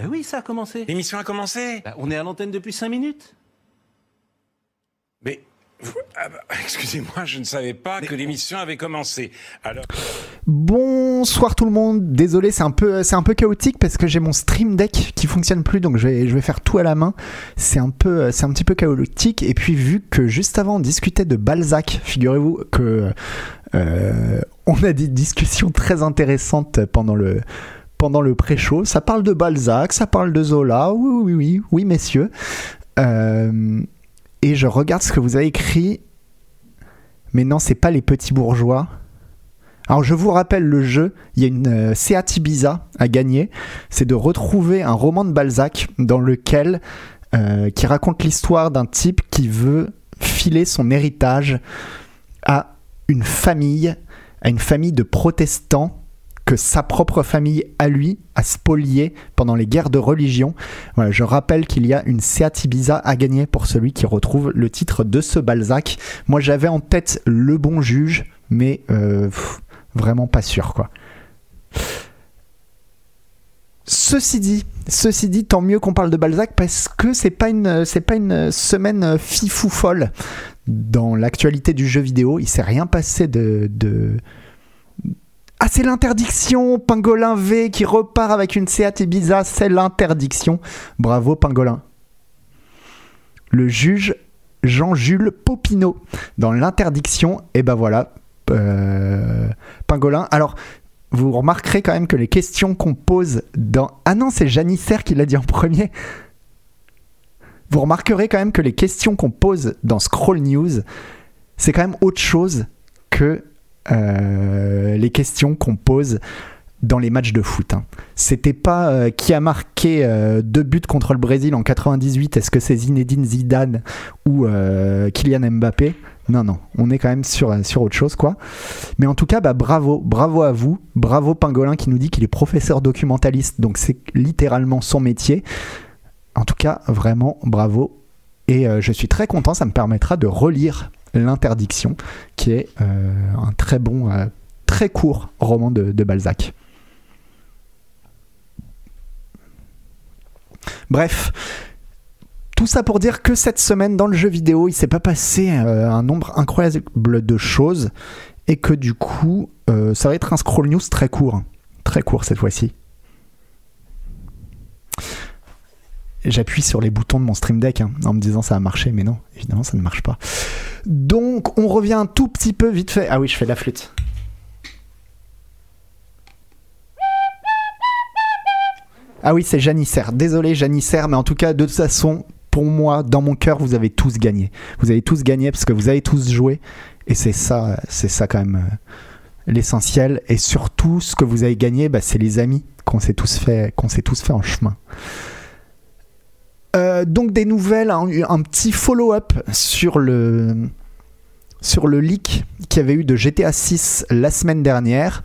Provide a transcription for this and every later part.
Bah oui, ça a commencé. L'émission a commencé Bah, on est à l'antenne depuis 5 minutes. Mais. ah bah, Excusez-moi, je ne savais pas que l'émission avait commencé. Alors. Bonsoir tout le monde. Désolé, c'est un peu, c'est un peu chaotique parce que j'ai mon Stream Deck qui fonctionne plus, donc je vais, je vais faire tout à la main. C'est un peu, c'est un petit peu chaotique. Et puis vu que juste avant on discutait de Balzac, figurez-vous que euh, on a des discussions très intéressantes pendant le pendant le pré-show. Ça parle de Balzac, ça parle de Zola. Oui, oui, oui, oui, messieurs. Euh, et je regarde ce que vous avez écrit. Mais non, c'est pas les petits bourgeois. Alors je vous rappelle le jeu, il y a une euh, Seat Ibiza à gagner, c'est de retrouver un roman de Balzac dans lequel euh, qui raconte l'histoire d'un type qui veut filer son héritage à une famille, à une famille de protestants sa propre famille à lui a spolié pendant les guerres de religion. Je rappelle qu'il y a une Seat à gagner pour celui qui retrouve le titre de ce Balzac. Moi j'avais en tête Le Bon Juge, mais euh, vraiment pas sûr quoi. Ceci dit, ceci dit, tant mieux qu'on parle de Balzac parce que c'est pas une, pas une semaine fifou folle dans l'actualité du jeu vidéo. Il s'est rien passé de... ah c'est l'interdiction, Pingolin V qui repart avec une Seat Ibiza, c'est l'interdiction. Bravo Pingolin. Le juge Jean-Jules Popinot dans l'interdiction, et ben voilà, euh, Pingolin. Alors, vous remarquerez quand même que les questions qu'on pose dans... Ah non, c'est Janissaire qui l'a dit en premier. Vous remarquerez quand même que les questions qu'on pose dans Scroll News, c'est quand même autre chose que euh, les questions qu'on pose dans les matchs de foot. Hein. C'était pas euh, qui a marqué euh, deux buts contre le Brésil en 98, est-ce que c'est Zinedine Zidane ou Kylian Mbappé? Non, non, on est quand même sur, sur autre chose, quoi. Mais en tout cas, bah, bravo, bravo à vous, bravo Pingolin qui nous dit qu'il est professeur documentaliste, donc c'est littéralement son métier. En tout cas, vraiment, bravo. Et je suis très content, ça me permettra de relire L'interdiction, qui est euh, un très bon, euh, très court roman de, Balzac. Bref, tout ça pour dire que cette semaine dans le jeu vidéo, il s'est pas passé euh, un nombre incroyable de choses et que du coup, ça va être un scroll news très court, très court cette fois-ci. J'appuie sur les boutons de mon Stream Deck hein, en me disant ça a marché, mais non, évidemment ça ne marche pas. Donc on revient un tout petit peu vite fait. Ah oui, je fais la flûte. Ah oui, c'est Janissaire. Désolé Janissaire, mais en tout cas, de toute façon, pour moi, dans mon cœur, vous avez tous gagné. Vous avez tous gagné parce que vous avez tous joué. Et c'est ça, c'est ça quand même euh, l'essentiel. Et surtout, ce que vous avez gagné, bah, c'est les amis qu'on s'est tous fait, qu'on s'est tous fait en chemin. Euh, donc des nouvelles, un, un petit follow-up sur le sur le leak qu'il y avait eu de GTA 6 la semaine dernière.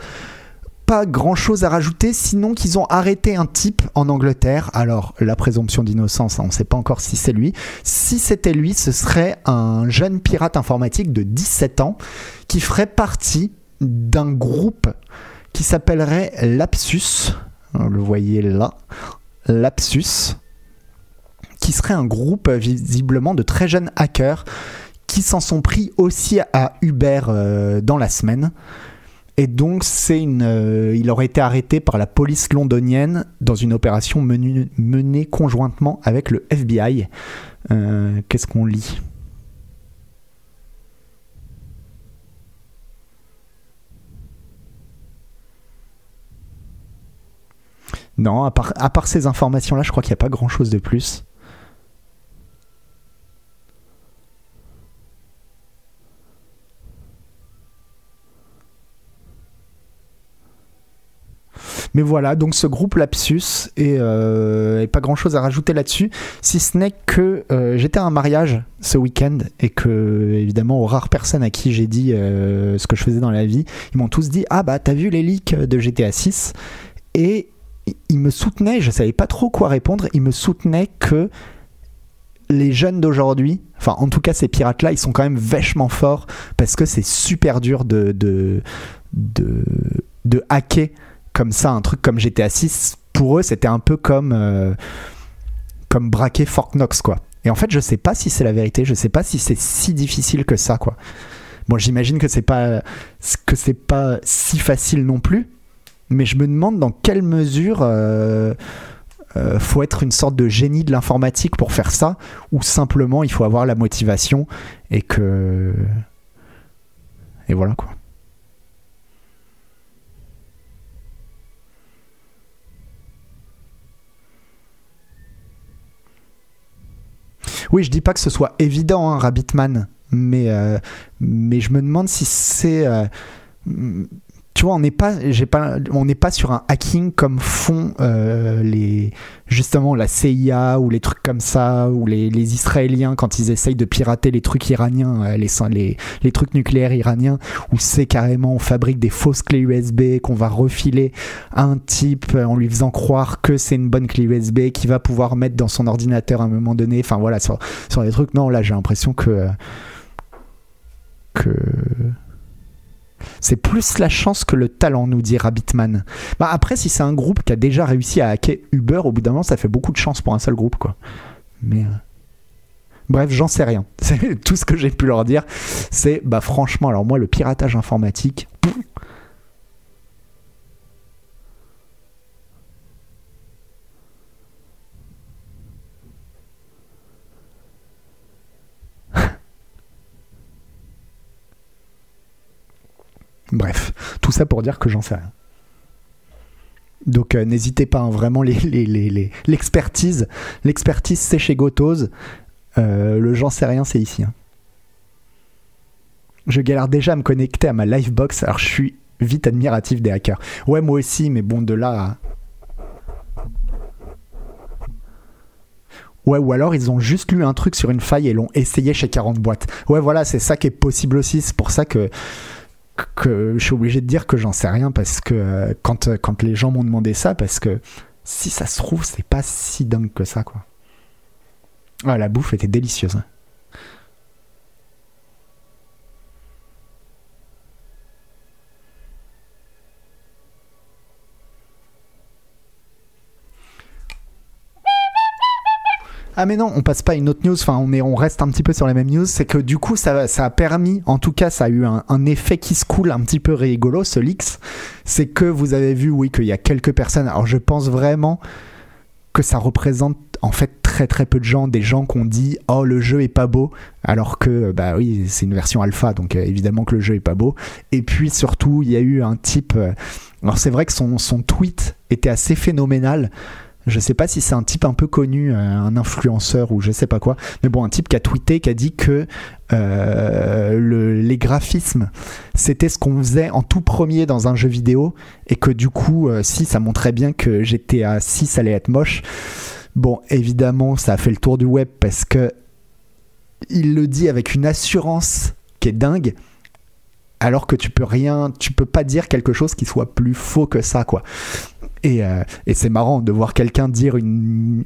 Pas grand chose à rajouter, sinon qu'ils ont arrêté un type en Angleterre. Alors, la présomption d'innocence, on ne sait pas encore si c'est lui. Si c'était lui, ce serait un jeune pirate informatique de 17 ans qui ferait partie d'un groupe qui s'appellerait Lapsus. Vous le voyez là. Lapsus. Qui serait un groupe visiblement de très jeunes hackers qui s'en sont pris aussi à Uber euh, dans la semaine. Et donc, c'est une, euh, il aurait été arrêté par la police londonienne dans une opération menée conjointement avec le FBI. Euh, Qu'est-ce qu'on lit? Non, à part ces informations-là, je crois qu'il n'y a pas grand-chose de plus. Mais voilà, donc ce groupe Lapsus, et, euh, pas grand chose à rajouter là-dessus, si ce n'est que euh, j'étais à un mariage ce week-end et que, évidemment, aux rares personnes à qui j'ai dit euh, ce que je faisais dans la vie, ils m'ont tous dit Ah bah, t'as vu les leaks de GTA 6 Et ils me soutenaient, je savais pas trop quoi répondre, ils me soutenaient que les jeunes d'aujourd'hui, enfin en tout cas ces pirates-là, ils sont quand même vachement forts parce que c'est super dur de, de hacker comme ça un truc comme GTA 6 pour eux, c'était un peu comme, euh, comme braquer Fort Knox, quoi. Et en fait, je sais pas si c'est la vérité, je sais pas si c'est si difficile que ça, quoi. Bon, j'imagine que c'est pas que c'est pas si facile non plus, mais je me demande dans quelle mesure euh, euh, faut être une sorte de génie de l'informatique pour faire ça, ou simplement il faut avoir la motivation et que et voilà quoi. Oui, je dis pas que ce soit évident, hein, Rabbitman, mais, euh, mais je me demande si c'est. Euh, tu vois, on n'est pas, sur un hacking comme font euh, justement la CIA ou les trucs comme ça, ou les, Israéliens quand ils essayent de pirater les trucs iraniens, les, les, trucs nucléaires iraniens, où c'est carrément on fabrique des fausses clés USB qu'on va refiler à un type en lui faisant croire que c'est une bonne clé USB qu'il va pouvoir mettre dans son ordinateur à un moment donné. Enfin voilà, sur, sur les trucs, non, là j'ai l'impression que que c'est plus la chance que le talent, nous dit Rabbitman. Bah après, si c'est un groupe qui a déjà réussi à hacker Uber, au bout d'un moment, ça fait beaucoup de chance pour un seul groupe, quoi. Mais. Euh, bref, j'en sais rien. Tout ce que j'ai pu leur dire. C'est, bah franchement, alors moi, le piratage informatique. Bref, tout ça pour dire que j'en sais rien. Donc euh, n'hésitez pas, hein, vraiment l'expertise, l'expertise c'est chez Gotos. Euh, le j'en sais rien c'est ici. Hein. Je galère déjà à me connecter à ma Livebox, alors je suis vite admiratif des hackers. Ouais moi aussi, mais bon de là à... Ouais, ou alors ils ont juste lu un truc sur une faille et l'ont essayé chez 40 boîtes. Ouais, voilà, c'est ça qui est possible aussi. C'est pour ça que que je suis obligé de dire que j'en sais rien parce que euh, quand, euh, quand les gens m'ont demandé ça, parce que si ça se trouve, c'est pas si dingue que ça, quoi. Ah, la bouffe était délicieuse. Hein. Ah mais non, on passe pas à une autre news, enfin on, est, on reste un petit peu sur les mêmes news, c'est que du coup ça, ça a permis, en tout cas ça a eu un, effet qui se coule un petit peu rigolo, ce leaks, c'est que vous avez vu, oui, qu'il y a quelques personnes, alors je pense vraiment que ça représente en fait très très peu de gens, des gens qui ont dit oh le jeu est pas beau, alors que bah oui c'est une version alpha donc euh, évidemment que le jeu est pas beau. Et puis surtout il y a eu un type, euh, alors c'est vrai que son, son tweet était assez phénoménal je sais pas si c'est un type un peu connu, euh, un influenceur ou je sais pas quoi, mais bon, un type qui a tweeté, qui a dit que euh, le, les graphismes, c'était ce qu'on faisait en tout premier dans un jeu vidéo, et que du coup, euh, si ça montrait bien que GTA 6 allait être moche, bon, évidemment, ça a fait le tour du web parce que il le dit avec une assurance qui est dingue alors que tu peux rien, tu peux pas dire quelque chose qui soit plus faux que ça, quoi. Euh, et, c'est marrant de voir quelqu'un dire une,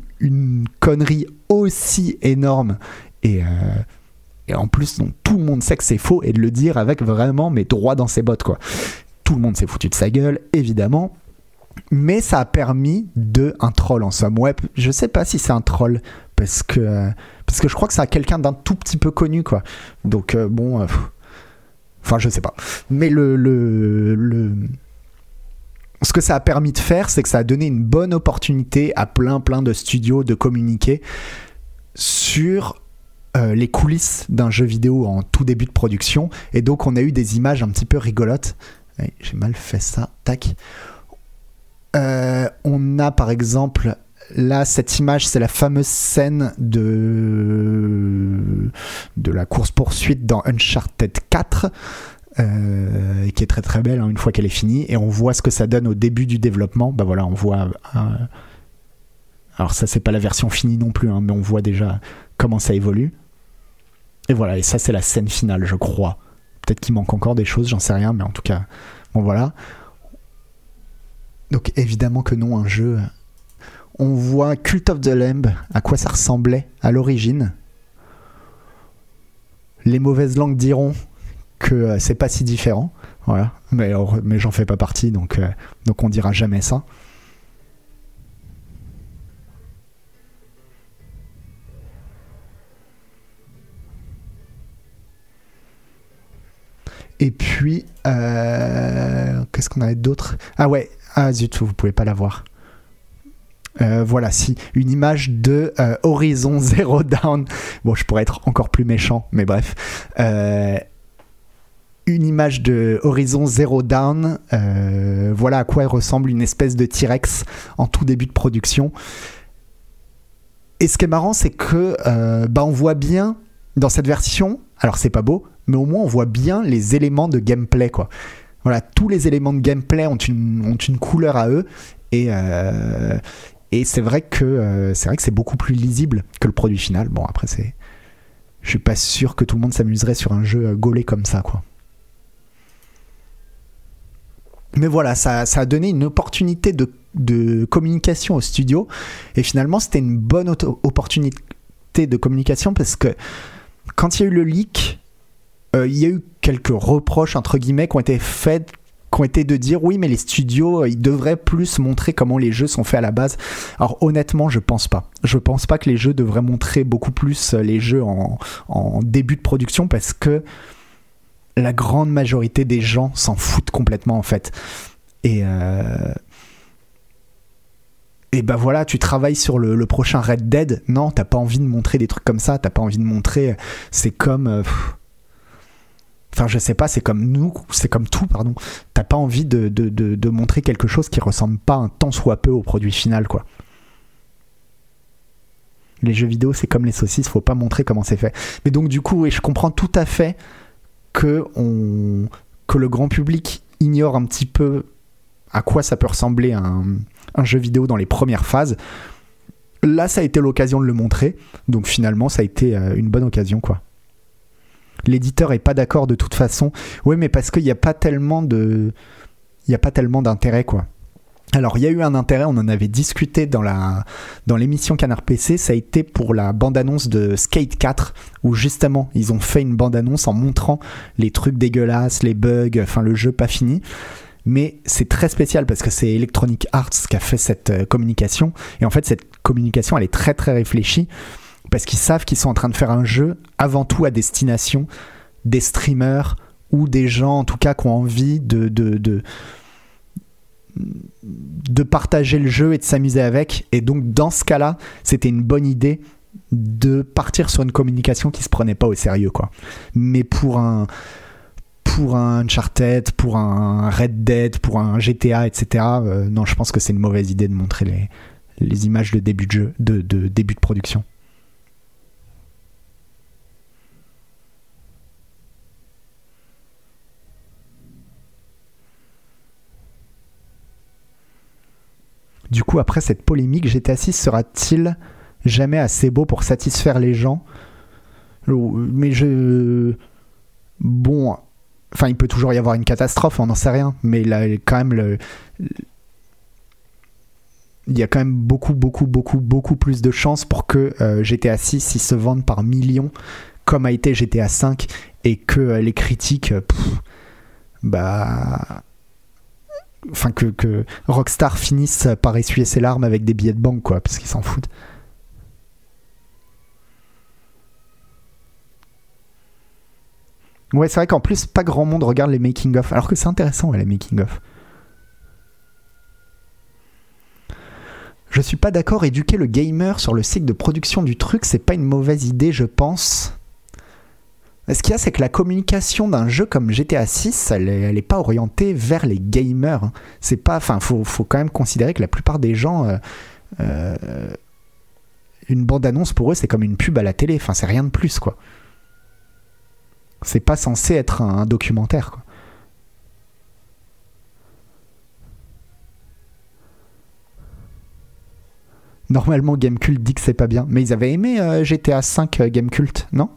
connerie aussi énorme et, euh, en plus tout le monde sait que c'est faux et de le dire avec vraiment mes droits dans ses bottes quoi. Tout le monde s'est foutu de sa gueule évidemment. Mais ça a permis de un troll en somme. Ouais, je sais pas si c'est un troll parce que parce que je crois que c'est quelqu'un d'un tout petit peu connu quoi. Donc euh, bon, enfin je sais pas. Mais le, le, le ce que ça a permis de faire, c'est que ça a donné une bonne opportunité à plein plein de studios de communiquer sur euh, les coulisses d'un jeu vidéo en tout début de production. Et donc on a eu des images un petit peu rigolotes. J'ai mal fait ça. Tac. Euh, on a par exemple là cette image, c'est la fameuse scène de la course poursuite dans Uncharted 4 euh, qui est très très belle hein, une fois qu'elle est finie, et on voit ce que ça donne au début du développement. Bah voilà, on voit. alors ça c'est pas la version finie non plus, hein, mais on voit déjà comment ça évolue. Et voilà, et ça c'est la scène finale, je crois. Peut-être qu'il manque encore des choses, j'en sais rien, mais en tout cas, bon voilà. Donc évidemment que non, un jeu on voit Cult of the Lamb, à quoi ça ressemblait à l'origine. Les mauvaises langues diront que euh, c'est pas si différent, voilà. Mais, j'en fais pas partie, donc, euh, donc on dira jamais ça. Et puis, euh, qu'est-ce qu'on avait d'autre? Ah ouais, ah zut, vous pouvez pas la voir. Euh, voilà, si, une image de euh, Horizon Zero Dawn. Bon, je pourrais être encore plus méchant, mais bref. Euh, une image de Horizon Zero euh, voilà à quoi ressemble une espèce de T-Rex en tout début de production. Et ce qui est marrant, c'est que bah, on voit bien dans cette version, alors c'est pas beau, mais au moins on voit bien les éléments de gameplay, quoi. Voilà, tous les éléments de gameplay ont une, ont une couleur à eux. Et, et c'est vrai que euh, c'est vrai que c'est beaucoup plus lisible que le produit final. Bon, après, c'est. Je suis pas sûr que tout le monde s'amuserait sur un jeu euh, gaulé comme ça, quoi. Mais voilà, ça, ça a donné une opportunité de, de communication au studio. Et finalement, c'était une bonne opportunité de communication parce que quand il y a eu le leak, euh, il y a eu quelques reproches, entre guillemets, qui ont été faits qui ont été de dire oui mais les studios euh, ils devraient plus montrer comment les jeux sont faits à la base alors honnêtement je pense pas je pense pas que les jeux devraient montrer beaucoup plus euh, les jeux en, début de production parce que la grande majorité des gens s'en foutent complètement en fait et euh, et bah voilà, tu travailles sur le, prochain Red Dead. Non, t'as pas envie de montrer des trucs comme ça. T'as pas envie de montrer. C'est comme. euh. Enfin, je sais pas, c'est comme nous, c'est comme tout, pardon. T'as pas envie de, de, de, montrer quelque chose qui ressemble pas un tant soit peu au produit final, quoi. Les jeux vidéo, c'est comme les saucisses, faut pas montrer comment c'est fait. Mais donc, du coup, oui, je comprends tout à fait que, on, que le grand public ignore un petit peu à quoi ça peut ressembler un, un jeu vidéo dans les premières phases. Là, ça a été l'occasion de le montrer, donc finalement, ça a été euh, une bonne occasion, quoi. L'éditeur est pas d'accord de toute façon. Oui, mais parce qu'il n'y a pas tellement de, il y a pas tellement d'intérêt, quoi. Alors, il y a eu un intérêt, on en avait discuté dans la dans l'émission Canard PC, ça a été pour la bande-annonce de Skate 4 où justement, ils ont fait une bande-annonce en montrant les trucs dégueulasses, les bugs, enfin le jeu pas fini. Mais c'est très spécial parce que c'est Electronic Arts qui a fait cette euh, communication et en fait cette communication, elle est très très réfléchie parce qu'ils savent qu'ils sont en train de faire un jeu avant tout à destination des streamers ou des gens en tout cas qui ont envie de, de, de, partager le jeu et de s'amuser avec. Et donc dans ce cas-là, c'était une bonne idée de partir sur une communication qui se prenait pas au sérieux quoi. Mais pour un pour un Uncharted, pour un Red Dead, pour un GTA, etc. euh, non, je pense que c'est une mauvaise idée de montrer les, les images de début de jeu, de, de début de production. Du coup, après cette polémique, GTA 6 sera-t-il jamais assez beau pour satisfaire les gens? Mais je. Bon. Enfin, il peut toujours y avoir une catastrophe, on n'en sait rien. Mais là, quand même, le. Il y a quand même beaucoup, beaucoup, beaucoup, beaucoup plus de chances pour que euh, GTA 6 il se vende par millions, comme a été GTA 5, et que euh, les critiques. euh, bah enfin que, Rockstar finisse par essuyer ses larmes avec des billets de banque quoi parce qu'ils s'en foutent. Ouais c'est vrai qu'en plus pas grand monde regarde les making of alors que c'est intéressant ouais, les making of. Je suis pas d'accord éduquer le gamer sur le cycle de production du truc c'est pas une mauvaise idée je pense ce qu'il y a, c'est que la communication d'un jeu comme GTA 6, elle est, elle est pas orientée vers les gamers. hein. C'est pas, enfin, faut, quand même considérer que la plupart des gens, euh, euh, une bande-annonce pour eux, c'est comme une pub à la télé. Enfin, c'est rien de plus, quoi. C'est pas censé être un, documentaire, quoi. Normalement, Gamecult dit que c'est pas bien, mais ils avaient aimé euh, GTA 5 euh, Gamecult, non?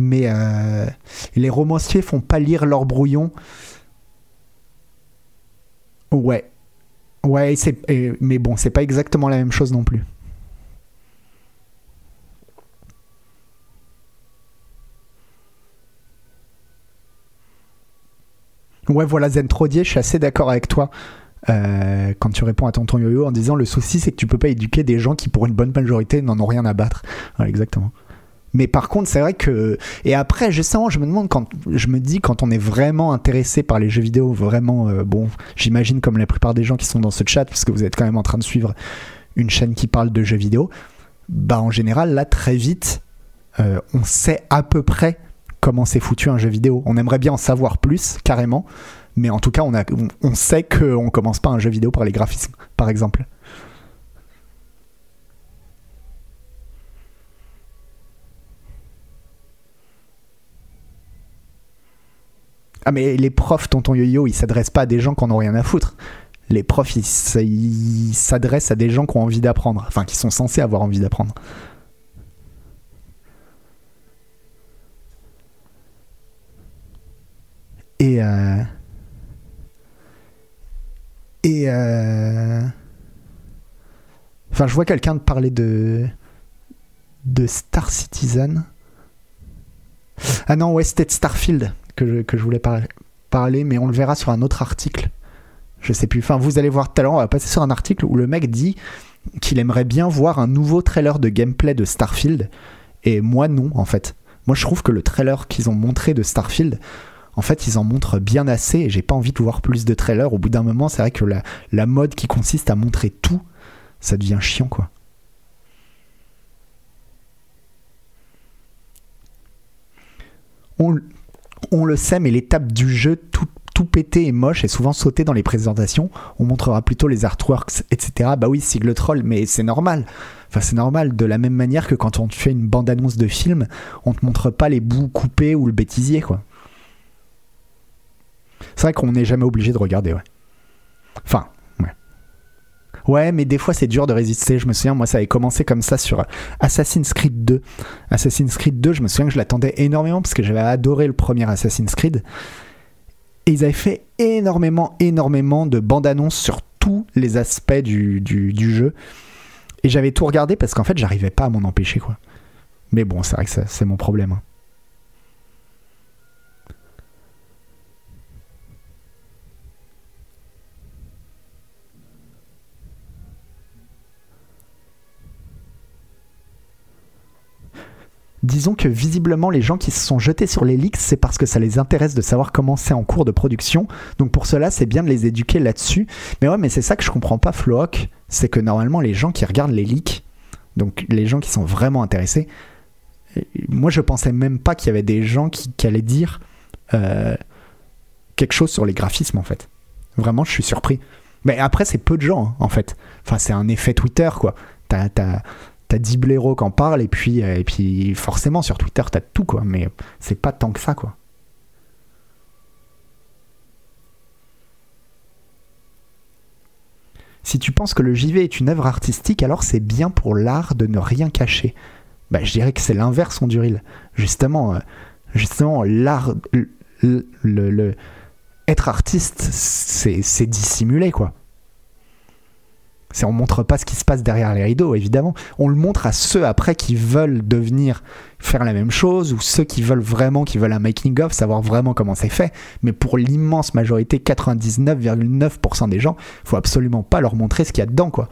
Mais euh, les romanciers font pas lire leur brouillon. Ouais. Ouais, c'est, mais bon, c'est pas exactement la même chose non plus. Ouais, voilà, Zentrodier, je suis assez d'accord avec toi. euh, quand tu réponds à tonton Yo-Yo en disant le souci c'est que tu peux pas éduquer des gens qui pour une bonne majorité n'en ont rien à battre. Exactement. Mais par contre, c'est vrai que. Et après, justement, je me demande quand. Je me dis, quand on est vraiment intéressé par les jeux vidéo, vraiment. euh, bon, j'imagine comme la plupart des gens qui sont dans ce chat, parce que vous êtes quand même en train de suivre une chaîne qui parle de jeux vidéo, bah en général, là, très vite, euh, on sait à peu près comment c'est foutu un jeu vidéo. On aimerait bien en savoir plus, carrément. Mais en tout cas, on, a, on, on sait qu'on commence pas un jeu vidéo par les graphismes, par exemple. Ah mais les profs, tonton yo-yo, ils s'adressent pas à des gens qui en ont rien à foutre. Les profs, ils s'adressent à des gens qui ont envie d'apprendre. Enfin, qui sont censés avoir envie d'apprendre. Et... euh, Et... euh, Enfin, je vois quelqu'un parler de... De Star Citizen. Ah non, ouais, c'était Starfield que je, que je voulais par- parler, mais on le verra sur un autre article. Je sais plus. Enfin, vous allez voir tout à l'heure, on va passer sur un article où le mec dit qu'il aimerait bien voir un nouveau trailer de gameplay de Starfield. Et moi, non, en fait. Moi, je trouve que le trailer qu'ils ont montré de Starfield, en fait, ils en montrent bien assez et j'ai pas envie de voir plus de trailers. Au bout d'un moment, c'est vrai que la, la mode qui consiste à montrer tout, ça devient chiant, quoi. On, on le sait, mais l'étape du jeu tout, tout pété et moche est souvent sautée dans les présentations. On montrera plutôt les artworks, etc. Bah oui, sigle troll, mais c'est normal. Enfin, c'est normal. De la même manière que quand on fait une bande-annonce de film, on te montre pas les bouts coupés ou le bêtisier, quoi. C'est vrai qu'on n'est jamais obligé de regarder, ouais. Enfin, ouais. Mais des fois c'est dur de résister. Je me souviens, moi ça avait commencé comme ça sur Assassin's Creed 2. Assassin's Creed 2, je me souviens que je l'attendais énormément parce que j'avais adoré le premier Assassin's Creed. Et ils avaient fait énormément, énormément de bandes annonces sur tous les aspects du, du, du jeu. Et j'avais tout regardé parce qu'en fait, j'arrivais pas à m'en empêcher, quoi. Mais bon, c'est vrai que c'est mon problème. hein. Disons que visiblement les gens qui se sont jetés sur les leaks, c'est parce que ça les intéresse de savoir comment c'est en cours de production. Donc pour cela, c'est bien de les éduquer là-dessus. Mais ouais, mais c'est ça que je comprends pas, Flock, c'est que normalement les gens qui regardent les leaks, donc les gens qui sont vraiment intéressés, euh, moi je pensais même pas qu'il y avait des gens qui, allaient dire euh, quelque chose sur les graphismes en fait. Vraiment, je suis surpris. Mais après, c'est peu de gens hein, en fait. Enfin, c'est un effet Twitter quoi. T'as, t'as, t'as 10 blaireaux qui en parlent et puis, euh, et puis forcément sur Twitter t'as tout quoi. Mais c'est pas tant que ça quoi. Si tu penses que le JV est une œuvre artistique, alors c'est bien pour l'art de ne rien cacher. Bah, je dirais que c'est l'inverse, on Duril. Justement, euh, justement, l'art, le, être artiste, c'est c'est dissimuler quoi. C'est on montre pas ce qui se passe derrière les rideaux, évidemment. On le montre à ceux après qui veulent devenir faire la même chose ou ceux qui veulent vraiment, qui veulent un making of, savoir vraiment comment c'est fait. Mais pour l'immense majorité, 99,9% des gens, faut absolument pas leur montrer ce qu'il y a dedans, quoi.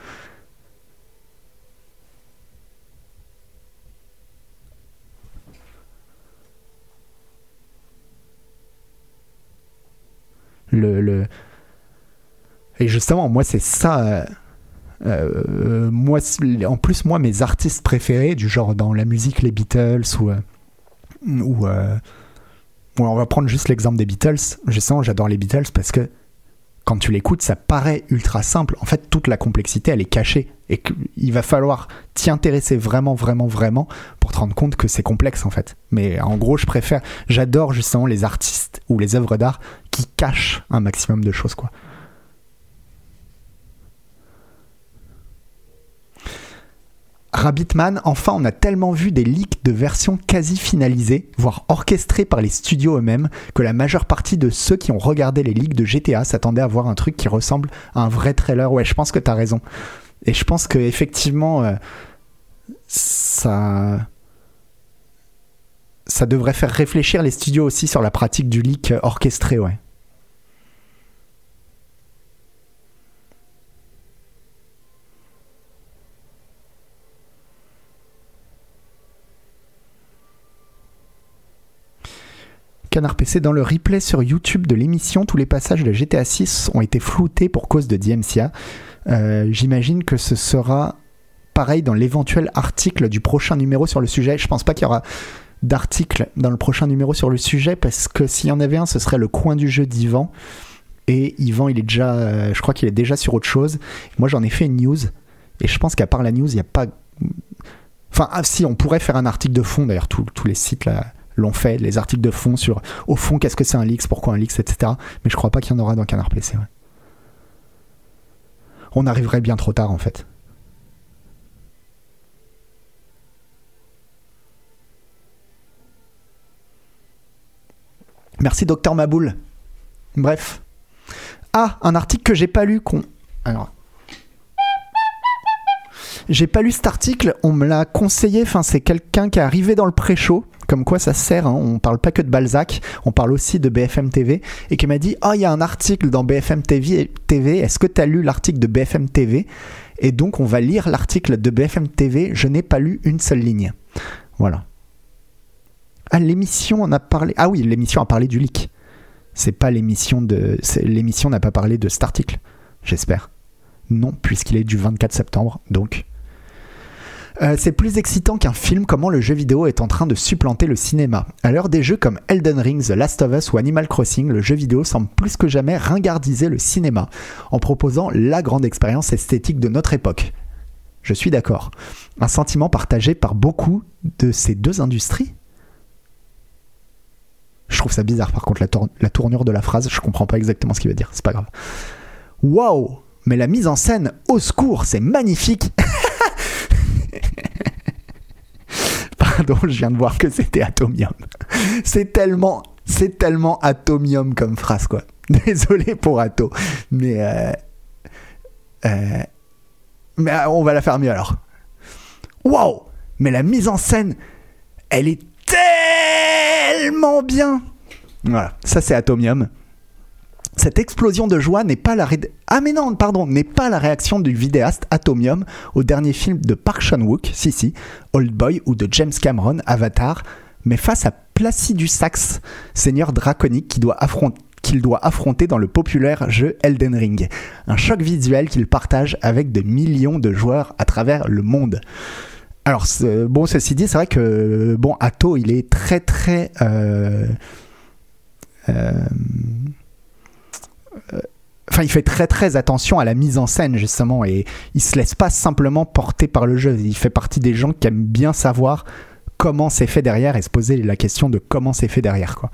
Le, le... Et justement, moi, c'est ça. euh, euh, moi, en plus, moi, mes artistes préférés, du genre dans la musique, les Beatles ou. euh, ou euh, on va prendre juste l'exemple des Beatles. Justement, j'adore les Beatles parce que quand tu l'écoutes, ça paraît ultra simple. En fait, toute la complexité, elle est cachée. Et qu'il va falloir t'y intéresser vraiment, vraiment, vraiment pour te rendre compte que c'est complexe, en fait. Mais en gros, je préfère. J'adore justement les artistes ou les œuvres d'art qui cachent un maximum de choses, quoi. Rabbitman, enfin on a tellement vu des leaks de versions quasi finalisées, voire orchestrées par les studios eux-mêmes, que la majeure partie de ceux qui ont regardé les leaks de GTA s'attendaient à voir un truc qui ressemble à un vrai trailer. Ouais, je pense que t'as raison. Et je pense que effectivement, euh, ça, ça devrait faire réfléchir les studios aussi sur la pratique du leak orchestré, ouais. Dans le replay sur YouTube de l'émission, tous les passages de GTA 6 ont été floutés pour cause de DMCA. Euh, J'imagine que ce sera pareil dans l'éventuel article du prochain numéro sur le sujet. Je pense pas qu'il y aura d'article dans le prochain numéro sur le sujet parce que s'il y en avait un, ce serait le coin du jeu d'Yvan. Et Yvan, il est déjà, euh, je crois qu'il est déjà sur autre chose. Moi, j'en ai fait une news et je pense qu'à part la news, il n'y a pas. Enfin, ah, si, on pourrait faire un article de fond. D'ailleurs, tous les sites là l'ont fait, les articles de fond sur au fond qu'est-ce que c'est un leaks, pourquoi un leaks, etc. Mais je crois pas qu'il y en aura dans Canard PC. On arriverait bien trop tard en fait. Merci Docteur Maboul. Bref. Ah, un article que j'ai pas lu qu'on. Alors. J'ai pas lu cet article, on me l'a conseillé, c'est quelqu'un qui est arrivé dans le pré-show, comme quoi ça sert, hein. on parle pas que de Balzac, on parle aussi de BFM TV, et qui m'a dit « Oh, il y a un article dans BFM TV, est-ce que tu as lu l'article de BFM TV ?» Et donc on va lire l'article de BFM TV, je n'ai pas lu une seule ligne. Voilà. Ah, l'émission en a parlé... Ah oui, l'émission a parlé du leak. C'est pas l'émission de... L'émission n'a pas parlé de cet article, j'espère. Non, puisqu'il est du 24 septembre, donc... Euh, c'est plus excitant qu'un film comment le jeu vidéo est en train de supplanter le cinéma. À l'heure des jeux comme Elden Ring, The Last of Us ou Animal Crossing, le jeu vidéo semble plus que jamais ringardiser le cinéma en proposant la grande expérience esthétique de notre époque. Je suis d'accord. Un sentiment partagé par beaucoup de ces deux industries? Je trouve ça bizarre par contre la, la tournure de la phrase, je comprends pas exactement ce qu'il veut dire, c'est pas grave. Waouh Mais la mise en scène, au secours, c'est magnifique Pardon, je viens de voir que c'était Atomium. C'est tellement, c'est tellement Atomium comme phrase, quoi. Désolé pour Ato, mais euh, euh, mais euh, on va la faire mieux alors. Waouh Mais la mise en scène, elle est tellement bien. Voilà, ça c'est Atomium. Cette explosion de joie n'est pas la ré- ah n'est pas la réaction du vidéaste Atomium au dernier film de Park Chan-wook, si si, Old Boy ou de James Cameron, Avatar, mais face à Placidus Sax, seigneur draconique qu'il doit affronter dans le populaire jeu Elden Ring. Un choc visuel qu'il partage avec de millions de joueurs à travers le monde. Alors, bon, ceci dit, c'est vrai que, bon, Atto, il est très, très. euh, euh, Enfin, il fait très très attention à la mise en scène justement et il se laisse pas simplement porter par le jeu. Il fait partie des gens qui aiment bien savoir comment c'est fait derrière et se poser la question de comment c'est fait derrière quoi.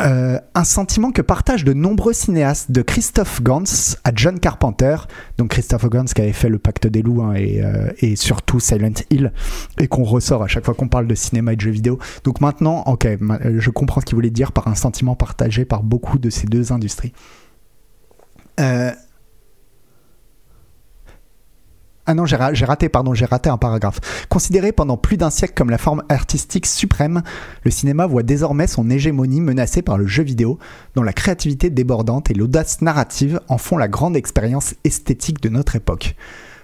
Euh, un sentiment que partagent de nombreux cinéastes, de Christophe Gans à John Carpenter, donc Christophe Gans qui avait fait Le Pacte des Loups hein, et, euh, et surtout Silent Hill, et qu'on ressort à chaque fois qu'on parle de cinéma et de jeux vidéo. Donc maintenant, ok, euh, je comprends ce qu'il voulait dire par un sentiment partagé par beaucoup de ces deux industries. Ah non, j'ai ra- j'ai raté, pardon, j'ai raté un paragraphe. Considéré pendant plus d'un siècle comme la forme artistique suprême, le cinéma voit désormais son hégémonie menacée par le jeu vidéo, dont la créativité débordante et l'audace narrative en font la grande expérience esthétique de notre époque.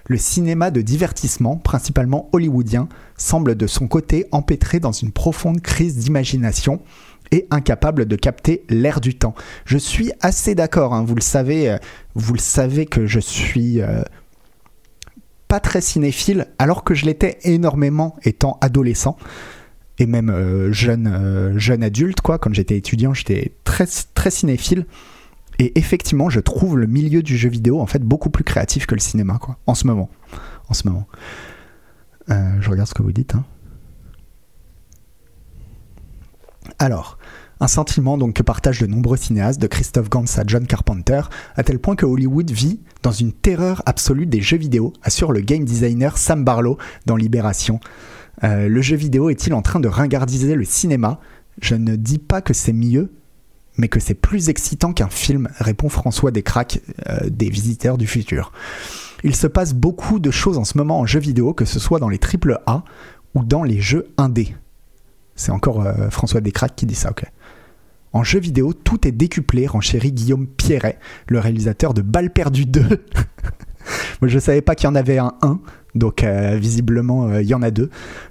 Le cinéma de divertissement, principalement hollywoodien, semble de son côté empêtré dans une profonde crise d'imagination et incapable de capter l'air du temps. Je suis assez d'accord, hein, vous le savez, euh, vous le savez que je suis euh, pas très cinéphile, alors que je l'étais énormément étant adolescent et même euh, jeune, euh, jeune adulte, quoi. Quand j'étais étudiant, j'étais très, très cinéphile. Et effectivement, je trouve le milieu du jeu vidéo en fait beaucoup plus créatif que le cinéma, quoi. En ce moment, en ce moment. Euh, je regarde ce que vous dites. hein. Alors, un sentiment donc que partagent de nombreux cinéastes, de Christophe Gans à John Carpenter, à tel point que Hollywood vit dans une terreur absolue des jeux vidéo, assure le game designer Sam Barlow dans Libération. Euh, le jeu vidéo est-il en train de ringardiser le cinéma? Je ne dis pas que c'est mieux, mais que c'est plus excitant qu'un film, répond François Descraques euh, des Visiteurs du Futur. Il se passe beaucoup de choses en ce moment en jeu vidéo, que ce soit dans les AAA ou dans les jeux indés. C'est encore euh, François Descraques qui dit ça, ok. En jeu vidéo, tout est décuplé, renchérit Guillaume Pierret, le réalisateur de Balle perdue 2. Moi, je savais pas qu'il y en avait un 1, donc euh, visiblement, euh, il y en a deux,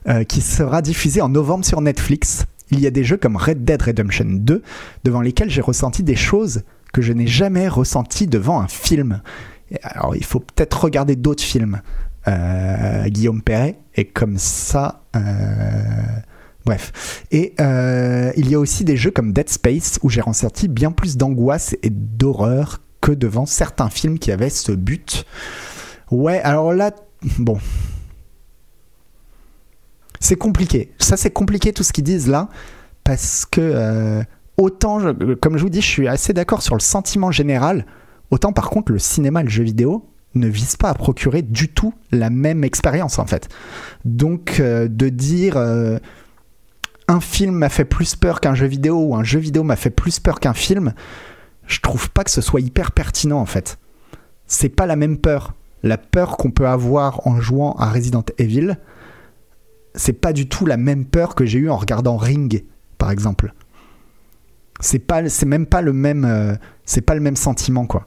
euh, qui sera diffusé en novembre sur Netflix. il y a des jeux comme Red Dead Redemption 2 devant lesquels j'ai ressenti des choses que je n'ai jamais ressenties devant un film. Alors il faut peut-être regarder d'autres films. Guillaume Perret, et comme ça... Bref. Et euh, il y a aussi des jeux comme Dead Space où j'ai ressenti bien plus d'angoisse et d'horreur que devant certains films qui avaient ce but. Ouais, alors là, bon. C'est compliqué. Ça, c'est compliqué tout ce qu'ils disent là. Parce que, euh, autant, comme je vous dis, je suis assez d'accord sur le sentiment général. Autant, par contre, le cinéma et le jeu vidéo ne visent pas à procurer du tout la même expérience, en fait. Donc, euh, de dire. Un film m'a fait plus peur qu'un jeu vidéo ou un jeu vidéo m'a fait plus peur qu'un film, je trouve pas que ce soit hyper pertinent en fait. C'est pas la même peur. La peur qu'on peut avoir en jouant à Resident Evil, c'est pas du tout la même peur que j'ai eu en regardant Ring, par exemple. C'est pas, même, euh, c'est pas le même sentiment quoi.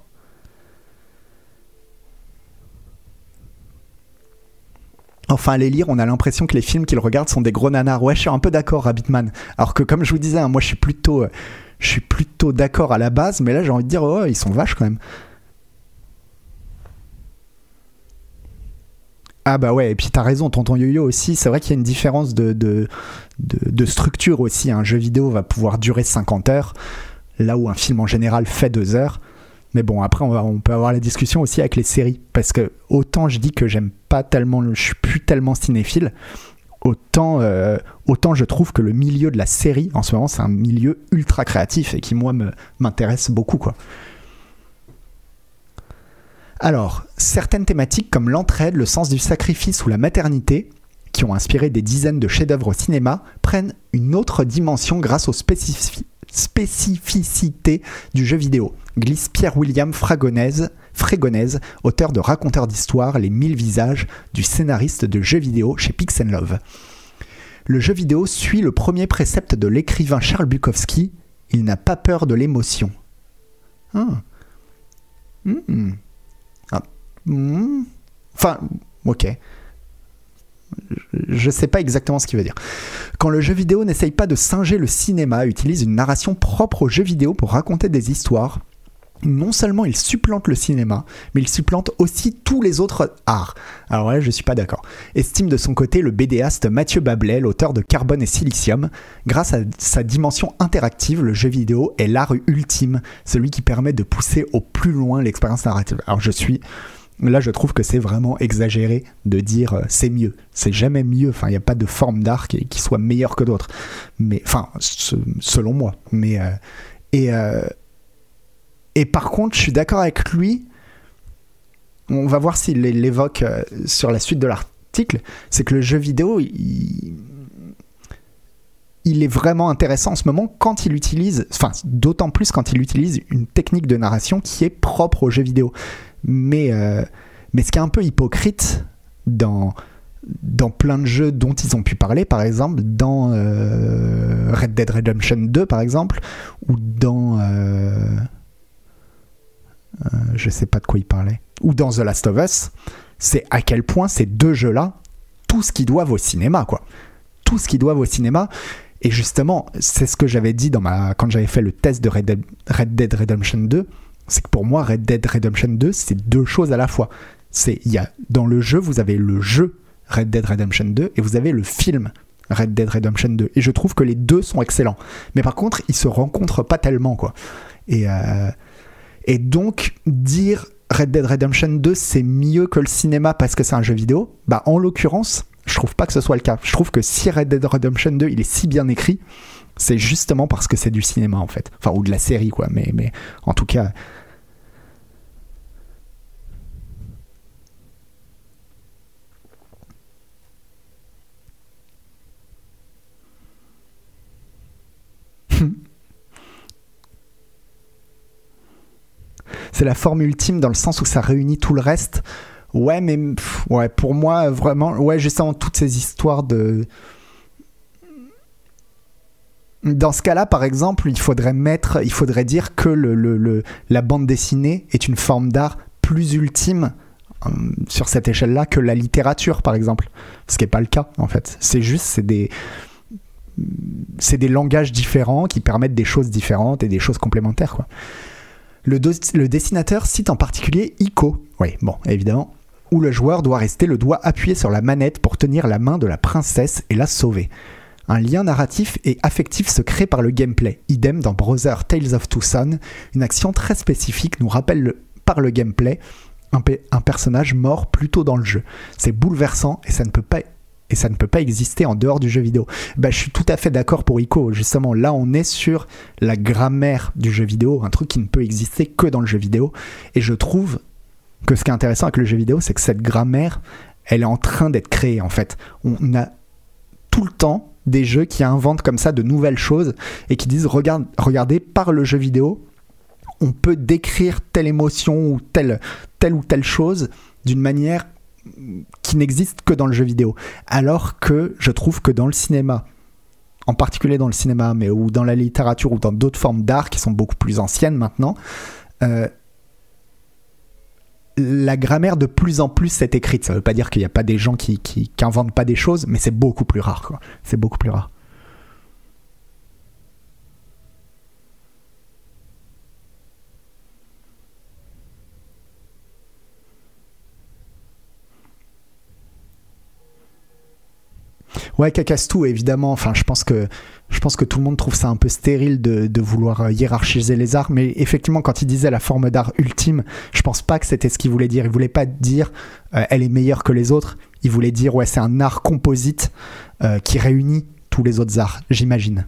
Enfin, à les lire, on a l'impression que les films qu'ils regardent sont des gros nanars. Ouais, je suis un peu d'accord, Rabbitman. Alors que, comme je vous disais, hein, moi, je suis plutôt, euh, je suis plutôt d'accord à la base, mais là, j'ai envie de dire, oh, ils sont vaches quand même. Ah bah ouais, et puis t'as raison, tonton Yo-Yo aussi, c'est vrai qu'il y a une différence de, de, structure aussi. Un jeu vidéo va pouvoir durer 50 heures, là où un film en général fait 2 heures. Mais bon, après, on, peut avoir la discussion aussi avec les séries. Parce que autant je dis que j'aime pas tellement, le- je suis plus tellement cinéphile, autant, euh, autant je trouve que le milieu de la série, en ce moment, c'est un milieu ultra créatif et qui, moi, m'intéresse beaucoup. Alors, certaines thématiques comme l'entraide, le sens du sacrifice ou la maternité, qui ont inspiré des dizaines de chefs-d'œuvre au cinéma, prennent une autre dimension grâce aux spécifi- spécificités du jeu vidéo, glisse Pierre-William Fragonèse, auteur de Raconteur d'histoire, Les mille visages, du scénariste de jeux vidéo chez Pixel Love. Le jeu vidéo suit le premier précepte de l'écrivain Charles Bukowski, il n'a pas peur de l'émotion. Ah. Hmm. Enfin, ok. Je sais pas exactement ce qu'il veut dire. Quand le jeu vidéo n'essaye pas de singer le cinéma, utilise une narration propre au jeu vidéo pour raconter des histoires, non seulement il supplante le cinéma, mais il supplante aussi tous les autres arts. Alors là, je suis pas d'accord. Estime de son côté le BDaste Mathieu Bablet, l'auteur de Carbone et Silicium. Grâce à sa dimension interactive, le jeu vidéo est l'art ultime, celui qui permet de pousser au plus loin l'expérience narrative. Alors je suis Là, je trouve que c'est vraiment exagéré de dire euh, c'est mieux. C'est jamais mieux. Enfin, il n'y a pas de forme d'art qui, soit meilleure que d'autres. Mais, enfin, selon moi. Mais euh, et euh, et par contre, je suis d'accord avec lui. On va voir s'il l'évoque euh, sur la suite de l'article. C'est que le jeu vidéo, il, est vraiment intéressant en ce moment quand il utilise, enfin, d'autant plus quand il utilise une technique de narration qui est propre au jeu vidéo. Mais, euh, mais ce qui est un peu hypocrite dans, dans plein de jeux dont ils ont pu parler, par exemple, dans euh, Red Dead Redemption 2, par exemple, ou dans. Euh, je sais pas de quoi ils parlaient. Ou dans The Last of Us, c'est à quel point ces deux jeux-là, tout ce qu'ils doivent au cinéma, quoi. Tout ce qu'ils doivent au cinéma. Et justement, c'est ce que j'avais dit quand j'avais fait le test de Red Dead, Red Dead Redemption 2, c'est que pour moi, Red Dead Redemption 2, c'est deux choses à la fois. C'est, il y a, dans le jeu, vous avez le jeu Red Dead Redemption 2 et vous avez le film Red Dead Redemption 2. Et je trouve que les deux sont excellents. Mais par contre, ils se rencontrent pas tellement, quoi. Et, euh, et donc, dire Red Dead Redemption 2, c'est mieux que le cinéma parce que c'est un jeu vidéo, bah, en l'occurrence, je trouve pas que ce soit le cas. Je trouve que si Red Dead Redemption 2, il est si bien écrit, c'est justement parce que c'est du cinéma, en fait. Enfin, ou de la série, quoi. Mais, mais en tout cas. C'est la forme ultime dans le sens où ça réunit tout le reste. Ouais, mais ouais, pour moi, vraiment, ouais, justement, toutes ces histoires de. Dans ce cas-là, par exemple, il faudrait mettre, il faudrait dire que le, le- le- la bande dessinée est une forme d'art plus ultime euh, sur cette échelle-là que la littérature, par exemple. Ce qui n'est pas le cas, en fait. C'est juste, c'est des. c'est des langages différents qui permettent des choses différentes et des choses complémentaires. Quoi. Le, dessinateur cite en particulier Ico, où le joueur doit rester le doigt appuyé sur la manette pour tenir la main de la princesse et la sauver. Un lien narratif et affectif se crée par le gameplay. Idem dans Brother Tales of Tucson, une action très spécifique nous rappelle par le gameplay un, un, personnage mort plus tôt dans le jeu. C'est bouleversant et ça ne peut pas et ça ne peut pas exister en dehors du jeu vidéo. Bah, je suis tout à fait d'accord pour Ico. Justement, là, on est sur la grammaire du jeu vidéo, un truc qui ne peut exister que dans le jeu vidéo. Et je trouve que ce qui est intéressant avec le jeu vidéo, c'est que cette grammaire, elle est en train d'être créée, en fait. On a tout le temps des jeux qui inventent comme ça de nouvelles choses et qui disent regarde, regardez, par le jeu vidéo, on peut décrire telle émotion ou telle ou telle chose d'une manière qui n'existe que dans le jeu vidéo. Alors que je trouve que dans le cinéma, en particulier dans le cinéma, mais ou dans la littérature ou dans d'autres formes d'art qui sont beaucoup plus anciennes maintenant, euh, la grammaire de plus en plus s'est écrite. Ça ne veut pas dire qu'il n'y a pas des gens qui, qui, inventent pas des choses, mais c'est beaucoup plus rare. C'est beaucoup plus rare. Ouais, Kakastou, évidemment. Enfin, je pense que je pense que tout le monde trouve ça un peu stérile de, vouloir euh, hiérarchiser les arts, mais effectivement, quand il disait la forme d'art ultime, je pense pas que c'était ce qu'il voulait dire. Il voulait pas dire euh, elle est meilleure que les autres. Il voulait dire ouais, c'est un art composite euh, qui réunit tous les autres arts, j'imagine.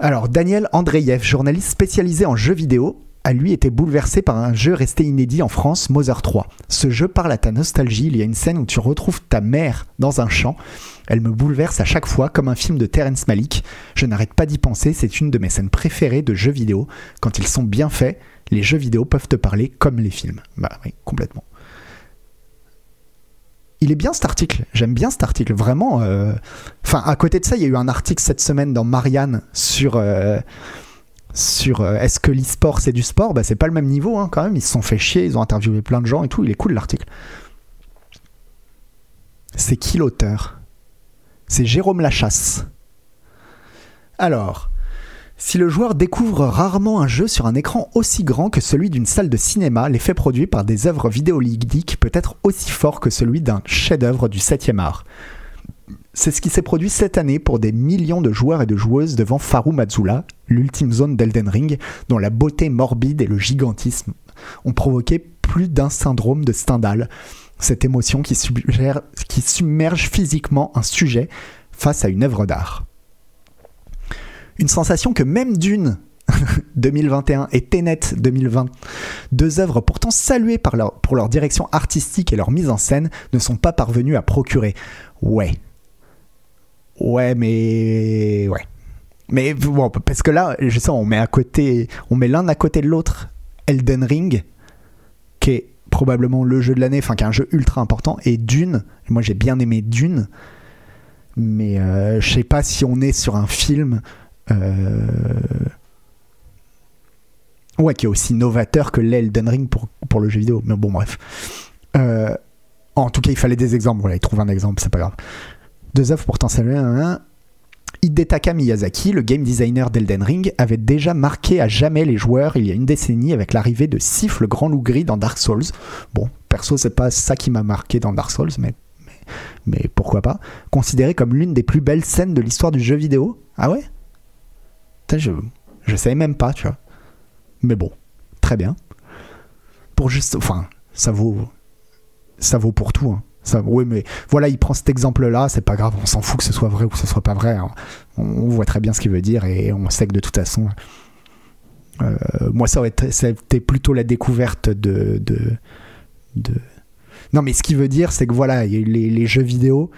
Alors, Daniel Andreyev, journaliste spécialisé en jeux vidéo, a lui été bouleversé par un jeu resté inédit en France, Mother 3. Ce jeu parle à ta nostalgie, il y a une scène où tu retrouves ta mère dans un champ. Elle me bouleverse à chaque fois comme un film de Terence Malick. Je n'arrête pas d'y penser, c'est une de mes scènes préférées de jeux vidéo. Quand ils sont bien faits, les jeux vidéo peuvent te parler comme les films. Bah oui, complètement. Il est bien cet article, j'aime bien cet article, vraiment. Euh, enfin, à côté de ça, il y a eu un article cette semaine dans Marianne sur... Euh, sur euh, est-ce que l'e-sport c'est du sport? Bah, C'est pas le même niveau hein, quand même. Ils se sont fait chier, ils ont interviewé plein de gens et tout. Il est cool l'article. C'est qui l'auteur? C'est Jérôme Lachasse. Alors, si le joueur découvre rarement un jeu sur un écran aussi grand que celui d'une salle de cinéma, l'effet produit par des œuvres vidéoludiques peut être aussi fort que celui d'un chef-d'œuvre du 7e art. C'est ce qui s'est produit cette année pour des millions de joueurs et de joueuses devant Faru Mazzula, l'ultime zone d'Elden Ring, dont la beauté morbide et le gigantisme ont provoqué plus d'un syndrome de Stendhal, cette émotion qui, submerge physiquement un sujet face à une œuvre d'art. Une sensation que même Dune 2021 et Tenet 2020, deux œuvres pourtant saluées pour leur direction artistique et leur mise en scène, ne sont pas parvenues à procurer. Ouais. Ouais, mais. Ouais. Mais bon, parce que là, je sais, on met à côté, on met l'un à côté de l'autre Elden Ring, qui est probablement le jeu de l'année, enfin qui est un jeu ultra important, et Dune. Moi, j'ai bien aimé Dune, mais euh, je sais pas si on est sur un film. Euh, ouais, qui est aussi novateur que l'Elden Ring pour, pour le jeu vidéo. Mais bon, bref. Euh, en tout cas, il fallait des exemples. Voilà, il trouve un exemple, c'est pas grave. Deux œuvres pourtant saluées. Hidetaka Miyazaki, le game designer d'Elden Ring, avait déjà marqué à jamais les joueurs il y a une décennie avec l'arrivée de Sif le grand loup gris dans Dark Souls. Bon, perso, c'est pas ça qui m'a marqué dans Dark Souls, mais, mais, pourquoi pas. Considéré comme l'une des plus belles scènes de l'histoire du jeu vidéo. Ah ouais? Je, je savais même pas, tu vois. Mais bon, très bien. Pour juste. Enfin, ça vaut. Ça vaut pour tout. Hein oui, mais voilà, il prend cet exemple-là, c'est pas grave, on s'en fout que ce soit vrai ou que ce soit pas vrai. Hein. On, voit très bien ce qu'il veut dire et on sait que de toute façon, euh, moi, ça aurait été plutôt la découverte de, de, Non, mais ce qu'il veut dire, c'est que voilà, les, les jeux vidéo,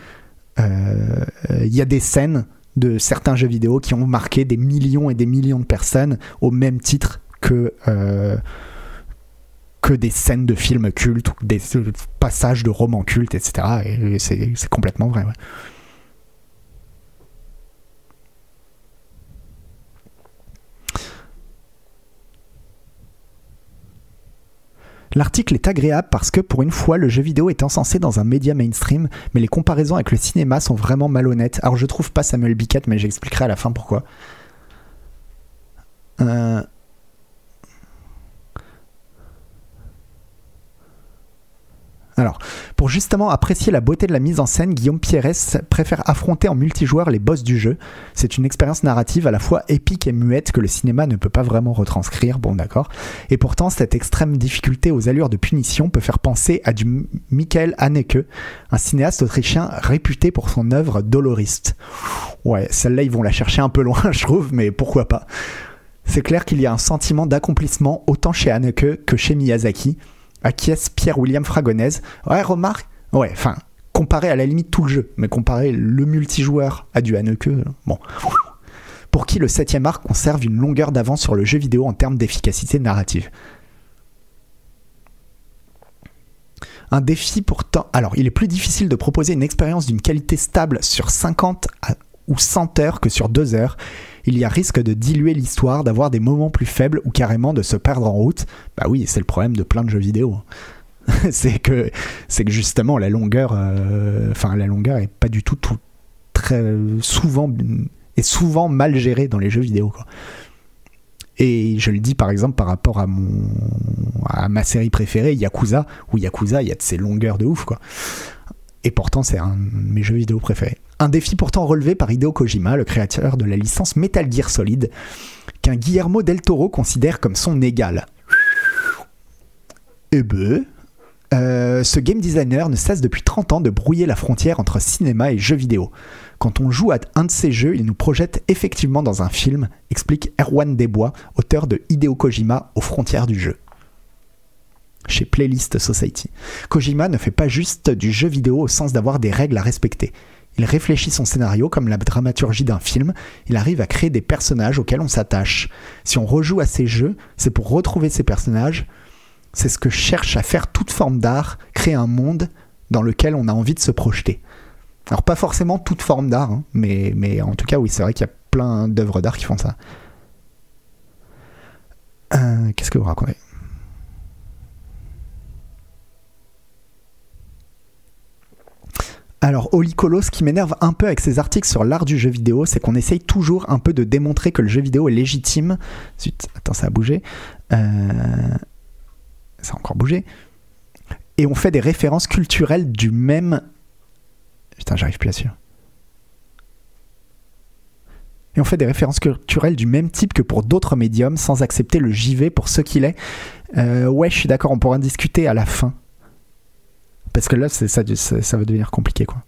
euh, il y a des scènes de certains jeux vidéo qui ont marqué des millions et des millions de personnes au même titre que. Euh, des scènes de films cultes ou des passages de romans cultes, etc. Et c'est complètement vrai. L'article est agréable parce que pour une fois, le jeu vidéo est encensé dans un média mainstream, mais les comparaisons avec le cinéma sont vraiment malhonnêtes. Alors je trouve pas Samuel Bickett, mais j'expliquerai à la fin pourquoi. Euh, Alors, pour justement apprécier la beauté de la mise en scène, Guillaume Pierres préfère affronter en multijoueur les boss du jeu. C'est une expérience narrative à la fois épique et muette que le cinéma ne peut pas vraiment retranscrire, bon d'accord. Et pourtant, cette extrême difficulté aux allures de punition peut faire penser à du Michael Haneke, un cinéaste autrichien réputé pour son œuvre doloriste. Ouais, celle-là, ils vont la chercher un peu loin, je trouve, mais pourquoi pas. C'est clair qu'il y a un sentiment d'accomplissement autant chez Haneke que chez Miyazaki acquiesce Pierre-William Fragonèse. Ouais, remarque, ouais, enfin, comparé à la limite tout le jeu, mais comparé le multijoueur à du Haneke, bon. Pour qui le 7ème art conserve une longueur d'avance sur le jeu vidéo en termes d'efficacité narrative. Un défi pourtant. Alors, il est plus difficile de proposer une expérience d'une qualité stable sur 50 ou 100 heures que sur 2 heures, il y a risque de diluer l'histoire, d'avoir des moments plus faibles ou carrément de se perdre en route. Bah oui, c'est le problème de plein de jeux vidéo. c'est que c'est que justement la longueur, euh, enfin la longueur est pas du tout, très souvent est souvent mal gérée dans les jeux vidéo. Et je le dis par exemple par rapport à mon à ma série préférée Yakuza, où Yakuza il y a de ces longueurs de ouf quoi. Et pourtant c'est un de mes jeux vidéo préférés. Un défi pourtant relevé par Hideo Kojima, le créateur de la licence Metal Gear Solid, qu'un Guillermo del Toro considère comme son égal. Eh ben, euh, ce game designer ne cesse depuis 30 ans de brouiller la frontière entre cinéma et jeux vidéo. Quand on joue à un de ses jeux, il nous projette effectivement dans un film, explique Erwan Desbois, auteur de Hideo Kojima aux frontières du jeu. Chez Playlist Society. Kojima ne fait pas juste du jeu vidéo au sens d'avoir des règles à respecter. Il réfléchit son scénario comme la dramaturgie d'un film, il arrive à créer des personnages auxquels on s'attache. Si on rejoue à ces jeux, c'est pour retrouver ces personnages, c'est ce que cherche à faire toute forme d'art, créer un monde dans lequel on a envie de se projeter. Alors pas forcément toute forme d'art, hein, mais, en tout cas oui, c'est vrai qu'il y a plein d'œuvres d'art qui font ça. Euh, qu'est-ce que vous racontez? Alors, Olicolos, ce qui m'énerve un peu avec ses articles sur l'art du jeu vidéo, c'est qu'on essaye toujours un peu de démontrer que le jeu vidéo est légitime. Zut, attends, ça a bougé. Euh, ça a encore bougé. Et on fait des références culturelles du même. Putain, j'arrive plus à suivre. Et on fait des références culturelles du même type que pour d'autres médiums sans accepter le JV pour ce qu'il est. Euh, ouais, je suis d'accord, on pourra en discuter à la fin. Parce que là, ça, ça, ça va devenir compliqué, quoi.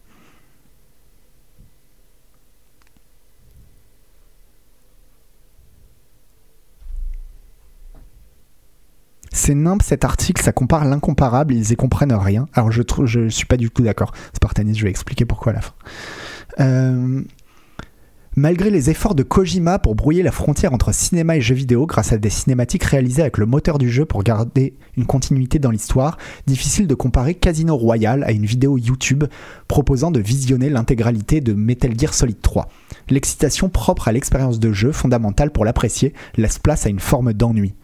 C'est nimp cet article, ça compare l'incomparable, ils y comprennent rien. Alors je trouve, je suis pas du tout d'accord. Spartanis, je vais expliquer pourquoi à la fin. Euh, Malgré les efforts de Kojima pour brouiller la frontière entre cinéma et jeux vidéo grâce à des cinématiques réalisées avec le moteur du jeu pour garder une continuité dans l'histoire, difficile de comparer Casino Royale à une vidéo YouTube proposant de visionner l'intégralité de Metal Gear Solid 3. L'excitation propre à l'expérience de jeu, fondamentale pour l'apprécier, laisse place à une forme d'ennui.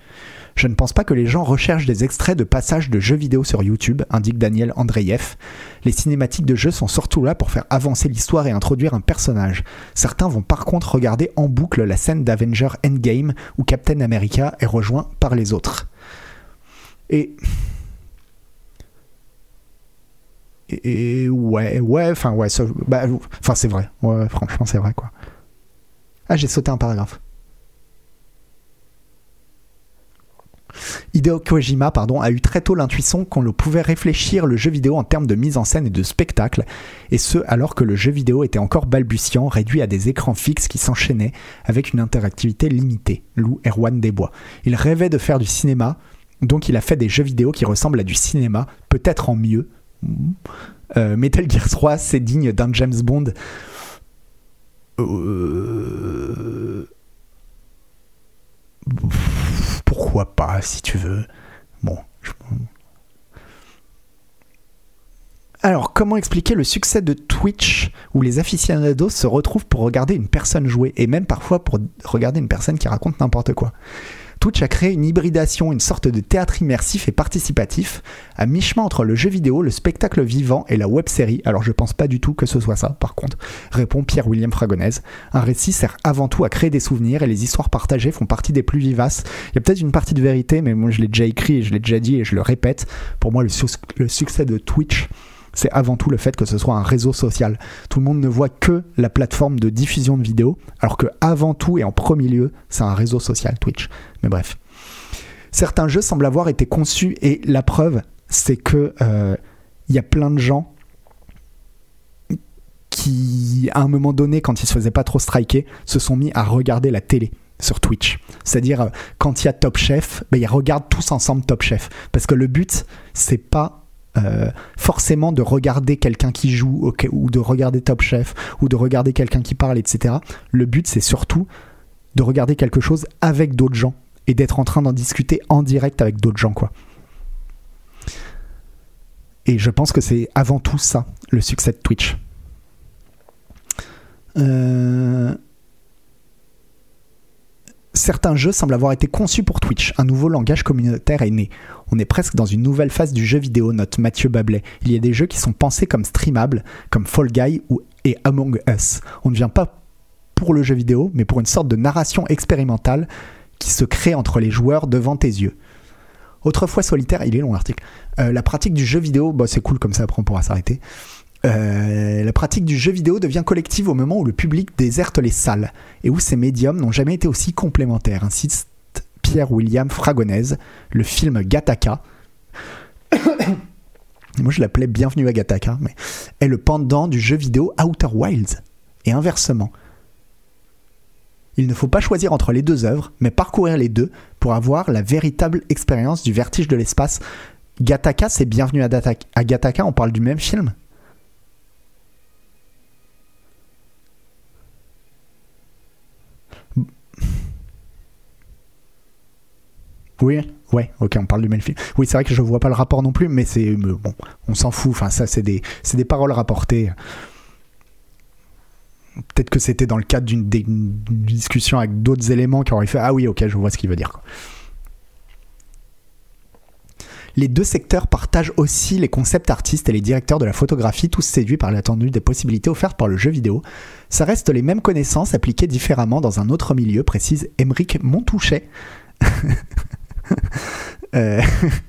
Je ne pense pas que les gens recherchent des extraits de passages de jeux vidéo sur YouTube, indique Daniel Andreyev. Les cinématiques de jeu sont surtout là pour faire avancer l'histoire et introduire un personnage. Certains vont par contre regarder en boucle la scène d'Avenger Endgame où Captain America est rejoint par les autres. Et et, ouais, ouais, enfin ouais, bah, enfin c'est vrai, ouais, franchement c'est vrai quoi. Ah j'ai sauté un paragraphe. Hideo Kojima pardon, a eu très tôt l'intuition qu'on pouvait réfléchir le jeu vidéo en termes de mise en scène et de spectacle, et ce alors que le jeu vidéo était encore balbutiant, réduit à des écrans fixes qui s'enchaînaient avec une interactivité limitée, Lou Erwan Desbois. Il rêvait de faire du cinéma, donc il a fait des jeux vidéo qui ressemblent à du cinéma, peut-être en mieux. Euh, Metal Gear 3, c'est digne d'un James Bond. Euh pas, si tu veux. Bon. Alors, comment expliquer le succès de Twitch où les aficionados se retrouvent pour regarder une personne jouer et même parfois pour regarder une personne qui raconte n'importe quoi? Twitch a créé une hybridation, une sorte de théâtre immersif et participatif, à mi-chemin entre le jeu vidéo, le spectacle vivant et la web-série. Alors je pense pas du tout que ce soit ça, par contre, répond Pierre-William Fragonèse. Un récit sert avant tout à créer des souvenirs et les histoires partagées font partie des plus vivaces. Il y a peut-être une partie de vérité, mais moi je l'ai déjà écrit et je l'ai déjà dit et je le répète. Pour moi, le succès de Twitch, c'est avant tout le fait que ce soit un réseau social. Tout le monde ne voit que la plateforme de diffusion de vidéos, alors que avant tout et en premier lieu, c'est un réseau social, Twitch. Mais bref. Certains jeux semblent avoir été conçus et la preuve, c'est que euh, il y a plein de gens qui, à un moment donné, quand ils se faisaient pas trop striker, se sont mis à regarder la télé sur Twitch. C'est-à-dire, euh, quand il y a Top Chef, ben, ils regardent tous ensemble Top Chef. Parce que le but, c'est pas euh, forcément de regarder quelqu'un qui joue ou de regarder Top Chef ou de regarder quelqu'un qui parle, etc. Le but, c'est surtout de regarder quelque chose avec d'autres gens et d'être en train d'en discuter en direct avec d'autres gens, quoi. Et je pense que c'est avant tout ça, le succès de Twitch. Euh, certains jeux semblent avoir été conçus pour Twitch. Un nouveau langage communautaire est né. On est presque dans une nouvelle phase du jeu vidéo, note Mathieu Bablet. Il y a des jeux qui sont pensés comme streamables, comme Fall Guy ou et Among Us. On ne vient pas pour le jeu vidéo, mais pour une sorte de narration expérimentale qui se crée entre les joueurs devant tes yeux. Autrefois solitaire, il est long l'article. Euh, la pratique du jeu vidéo, bah, c'est cool comme ça, après on pourra s'arrêter. Euh, la pratique du jeu vidéo devient collective au moment où le public déserte les salles et où ces médiums n'ont jamais été aussi complémentaires, insiste Pierre-William Fragonèse. Le film Gataka, moi je l'appelais Bienvenue à Gataka, mais est le pendant du jeu vidéo Outer Wilds, et inversement. Il ne faut pas choisir entre les deux œuvres, mais parcourir les deux pour avoir la véritable expérience du vertige de l'espace. Gataka, c'est Bienvenue à, à Gataka, on parle du même film? Oui, ouais, ok, on parle du même film. Oui, c'est vrai que je vois pas le rapport non plus, mais c'est bon, on s'en fout. Enfin, ça, c'est des, des paroles rapportées. Peut-être que c'était dans le cadre d'une discussion avec d'autres éléments qui auraient fait Ah oui, ok, je vois ce qu'il veut dire. Les deux secteurs partagent aussi les concepts artistes et les directeurs de la photographie, tous séduits par l'attendue des possibilités offertes par le jeu vidéo. Ça reste les mêmes connaissances appliquées différemment dans un autre milieu, précise Émeric Montouchet. Euh,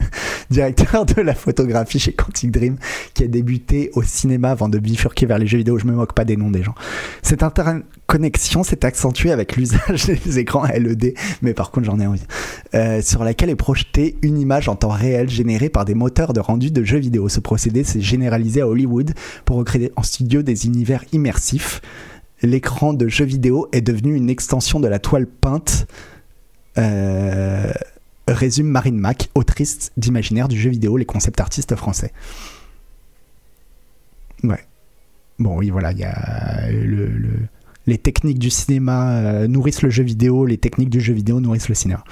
directeur de la photographie chez Quantic Dream, qui a débuté au cinéma avant de bifurquer vers les jeux vidéo. Je me moque pas des noms des gens. Cette interconnexion s'est accentuée avec l'usage des écrans LED, mais par contre j'en ai envie, euh, sur laquelle est projetée une image en temps réel générée par des moteurs de rendu de jeux vidéo. Ce procédé s'est généralisé à Hollywood pour recréer en studio des univers immersifs. L'écran de jeux vidéo est devenu une extension de la toile peinte. Euh, résume Marine Mac, autrice d'imaginaire du jeu vidéo, les concepts artistes français. Ouais. Bon, oui, voilà, il y a le, les techniques du cinéma euh, nourrissent le jeu vidéo, les techniques du jeu vidéo nourrissent le cinéma.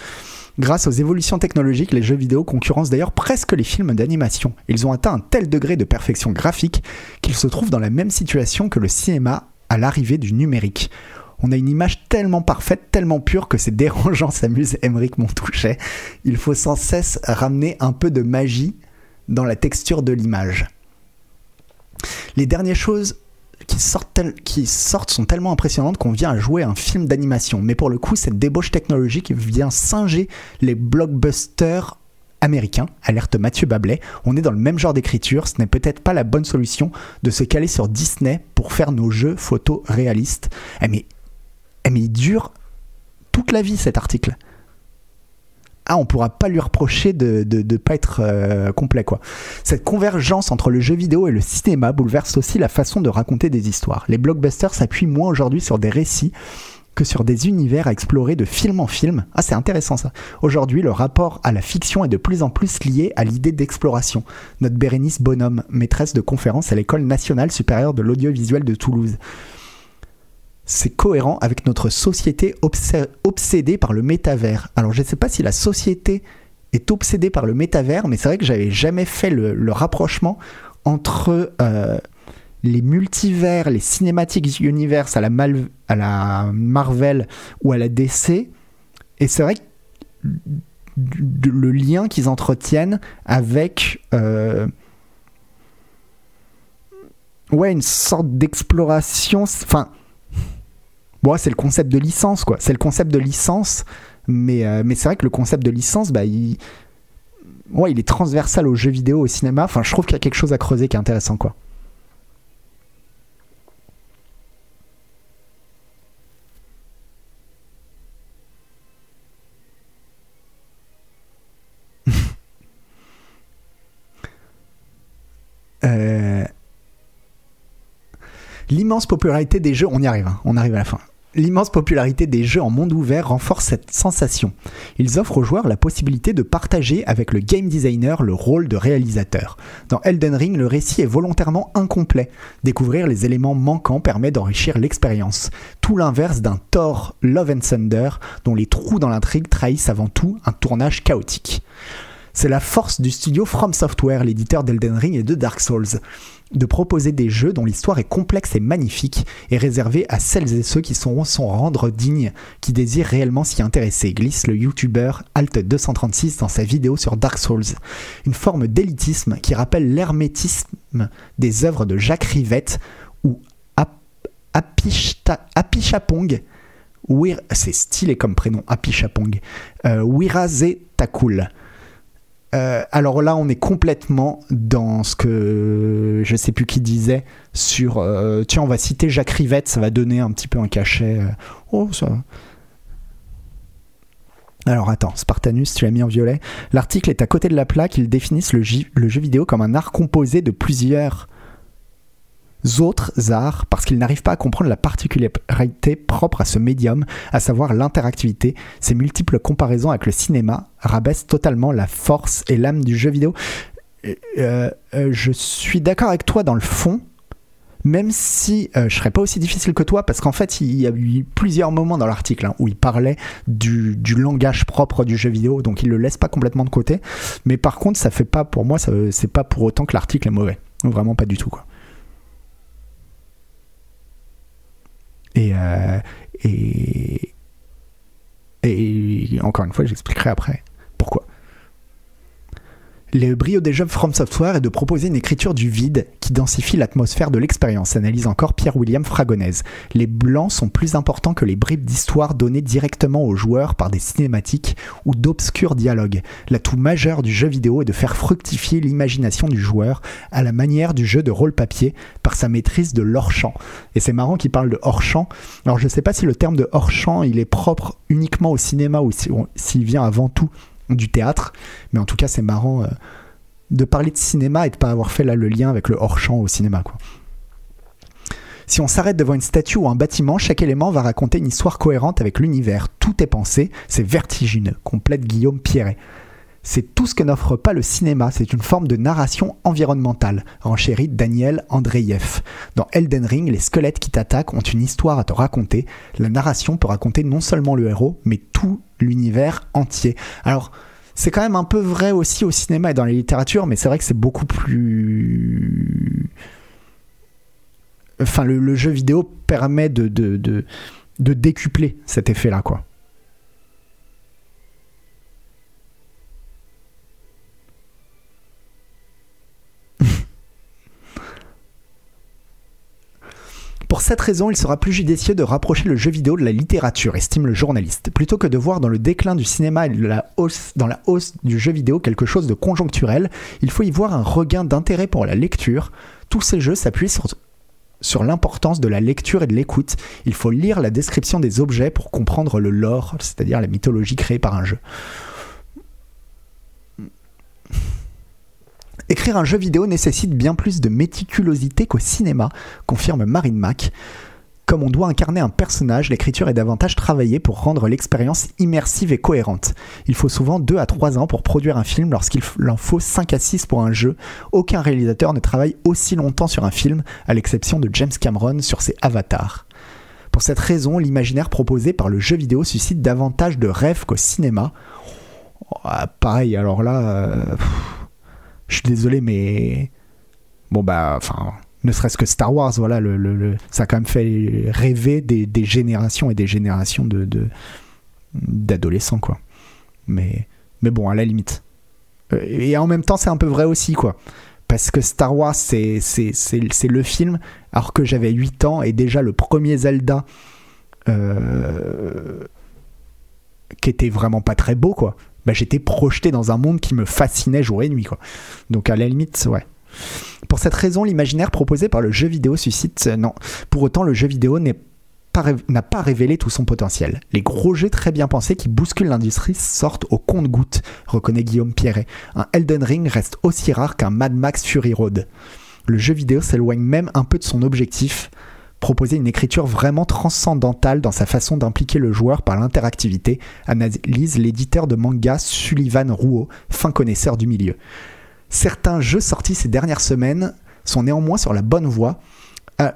Grâce aux évolutions technologiques, les jeux vidéo concurrencent d'ailleurs presque les films d'animation. Ils ont atteint un tel degré de perfection graphique qu'ils se trouvent dans la même situation que le cinéma à l'arrivée du numérique on a une image tellement parfaite, tellement pure que c'est dérangeant, s'amuse Emmerich Montouchet. Il faut sans cesse ramener un peu de magie dans la texture de l'image. Les dernières choses qui sortent, sont tellement impressionnantes qu'on vient à jouer un film d'animation. Mais pour le coup, cette débauche technologique vient singer les blockbusters américains, alerte Mathieu Bablet. On est dans le même genre d'écriture, ce n'est peut-être pas la bonne solution de se caler sur Disney pour faire nos jeux photos réalistes. Eh, eh, mais il dure toute la vie cet article. Ah, on pourra pas lui reprocher de ne pas être euh, complet, quoi. Cette convergence entre le jeu vidéo et le cinéma bouleverse aussi la façon de raconter des histoires. Les blockbusters s'appuient moins aujourd'hui sur des récits que sur des univers à explorer de film en film. Ah, c'est intéressant ça. Aujourd'hui, le rapport à la fiction est de plus en plus lié à l'idée d'exploration. Notre Bérénice Bonhomme, maîtresse de conférence à l'École nationale supérieure de l'audiovisuel de Toulouse c'est cohérent avec notre société obsédée par le métavers. Alors je ne sais pas si la société est obsédée par le métavers, mais c'est vrai que j'avais jamais fait le, rapprochement entre euh, les multivers, les cinématiques universe à la, Marvel ou à la DC. Et c'est vrai que le lien qu'ils entretiennent avec euh, ouais une sorte d'exploration enfin c'est le concept de licence quoi. C'est le concept de licence mais, euh, mais c'est vrai que le concept de licence bah il ouais il est transversal aux jeux vidéo au cinéma. Enfin je trouve qu'il y a quelque chose à creuser qui est intéressant quoi. Euh, L'immense popularité des jeux, on y arrive, hein, on arrive à la fin. L'immense popularité des jeux en monde ouvert renforce cette sensation. Ils offrent aux joueurs la possibilité de partager avec le game designer le rôle de réalisateur. Dans Elden Ring, le récit est volontairement incomplet. Découvrir les éléments manquants permet d'enrichir l'expérience. Tout l'inverse d'un Thor Love and Thunder, dont les trous dans l'intrigue trahissent avant tout un tournage chaotique. C'est la force du studio From Software, l'éditeur d'Elden Ring et de Dark Souls, de proposer des jeux dont l'histoire est complexe et magnifique et réservée à celles et ceux qui sauront s'en rendre dignes, qui désirent réellement s'y intéresser, glisse le youtubeur Alt236 dans sa vidéo sur Dark Souls. Une forme d'élitisme qui rappelle l'hermétisme des œuvres de Jacques Rivette ou Apichapong. C'est stylé comme prénom, Apichapong. Euh, Takul. Euh, alors là, on est complètement dans ce que je sais plus qui disait sur. euh, tiens, on va citer Jacques Rivette, ça va donner un petit peu un cachet. euh, oh, ça. Alors attends, Spartanus, tu l'as mis en violet. L'article est à côté de la plaque. Ils définissent le, jeu vidéo comme un art composé de plusieurs autres arts parce qu'ils n'arrivent pas à comprendre la particularité propre à ce médium, à savoir l'interactivité. Ces multiples comparaisons avec le cinéma rabaissent totalement la force et l'âme du jeu vidéo. Euh, euh, je suis d'accord avec toi dans le fond, même si euh, je serais pas aussi difficile que toi, parce qu'en fait, il y a eu plusieurs moments dans l'article hein, où il parlait du, du langage propre du jeu vidéo, donc il le laisse pas complètement de côté. Mais par contre, ça fait pas pour moi, c'est pas pour autant que l'article est mauvais, vraiment pas du tout quoi. Et, euh, et, et encore une fois, j'expliquerai après. Le brio des jeux From Software est de proposer une écriture du vide qui densifie l'atmosphère de l'expérience, analyse encore Pierre-William Fragonèse. Les blancs sont plus importants que les bribes d'histoire données directement aux joueurs par des cinématiques ou d'obscurs dialogues. L'atout majeur du jeu vidéo est de faire fructifier l'imagination du joueur à la manière du jeu de rôle-papier par sa maîtrise de l'hors-champ. Et c'est marrant qu'il parle de hors-champ. Alors je sais pas si le terme de hors-champ est propre uniquement au cinéma ou si- s'il vient avant tout du théâtre, mais en tout cas c'est marrant euh, de parler de cinéma et de pas avoir fait là le lien avec le hors-champ au cinéma quoi. Si on s'arrête devant une statue ou un bâtiment, chaque élément va raconter une histoire cohérente avec l'univers. Tout est pensé, c'est vertigineux, complète Guillaume Pierret. C'est tout ce que n'offre pas le cinéma, c'est une forme de narration environnementale, renchérit Daniel Andreyev. Dans Elden Ring, les squelettes qui t'attaquent ont une histoire à te raconter. La narration peut raconter non seulement le héros, mais tout l'univers entier. Alors, c'est quand même un peu vrai aussi au cinéma et dans la littérature, mais c'est vrai que c'est beaucoup plus... Enfin, le, jeu vidéo permet de, de décupler cet effet-là, quoi. Pour cette raison, il sera plus judicieux de rapprocher le jeu vidéo de la littérature, estime le journaliste, plutôt que de voir dans le déclin du cinéma et dans la hausse du jeu vidéo quelque chose de conjoncturel. Il faut y voir un regain d'intérêt pour la lecture. Tous ces jeux s'appuient sur l'importance de la lecture et de l'écoute. Il faut lire la description des objets pour comprendre le lore, c'est-à-dire la mythologie créée par un jeu. Écrire un jeu vidéo nécessite bien plus de méticulosité qu'au cinéma, confirme Marine Mack. Comme on doit incarner un personnage, l'écriture est davantage travaillée pour rendre l'expérience immersive et cohérente. Il faut souvent 2 à 3 ans pour produire un film lorsqu'il en faut 5 à 6 pour un jeu. Aucun réalisateur ne travaille aussi longtemps sur un film, à l'exception de James Cameron sur ses avatars. Pour cette raison, l'imaginaire proposé par le jeu vidéo suscite davantage de rêves qu'au cinéma. Ah, pareil, alors là, euh, je suis désolé, mais bon bah, enfin, ne serait-ce que Star Wars, voilà, le, ça a quand même fait rêver des, générations et des générations de d'adolescents, quoi. Mais, mais bon, à la limite. Euh, Et en même temps, c'est un peu vrai aussi, quoi. Parce que Star Wars, c'est le film, alors que j'avais 8 ans et déjà le premier Zelda, euh, qui était vraiment pas très beau, quoi. Bah, j'étais projeté dans un monde qui me fascinait jour et nuit, quoi. Donc à la limite, ouais. Pour cette raison, l'imaginaire proposé par le jeu vidéo suscite... Non. Pour autant, le jeu vidéo n'a pas révélé tout son potentiel. Les gros jeux très bien pensés qui bousculent l'industrie sortent au compte-gouttes, reconnaît Guillaume Pierret. Un Elden Ring reste aussi rare qu'un Mad Max Fury Road. Le jeu vidéo s'éloigne même un peu de son objectif, proposer une écriture vraiment transcendantale dans sa façon d'impliquer le joueur par l'interactivité, analyse l'éditeur de manga Sullivan Rouault, fin connaisseur du milieu. Certains jeux sortis ces dernières semaines sont néanmoins sur la bonne voie. Euh,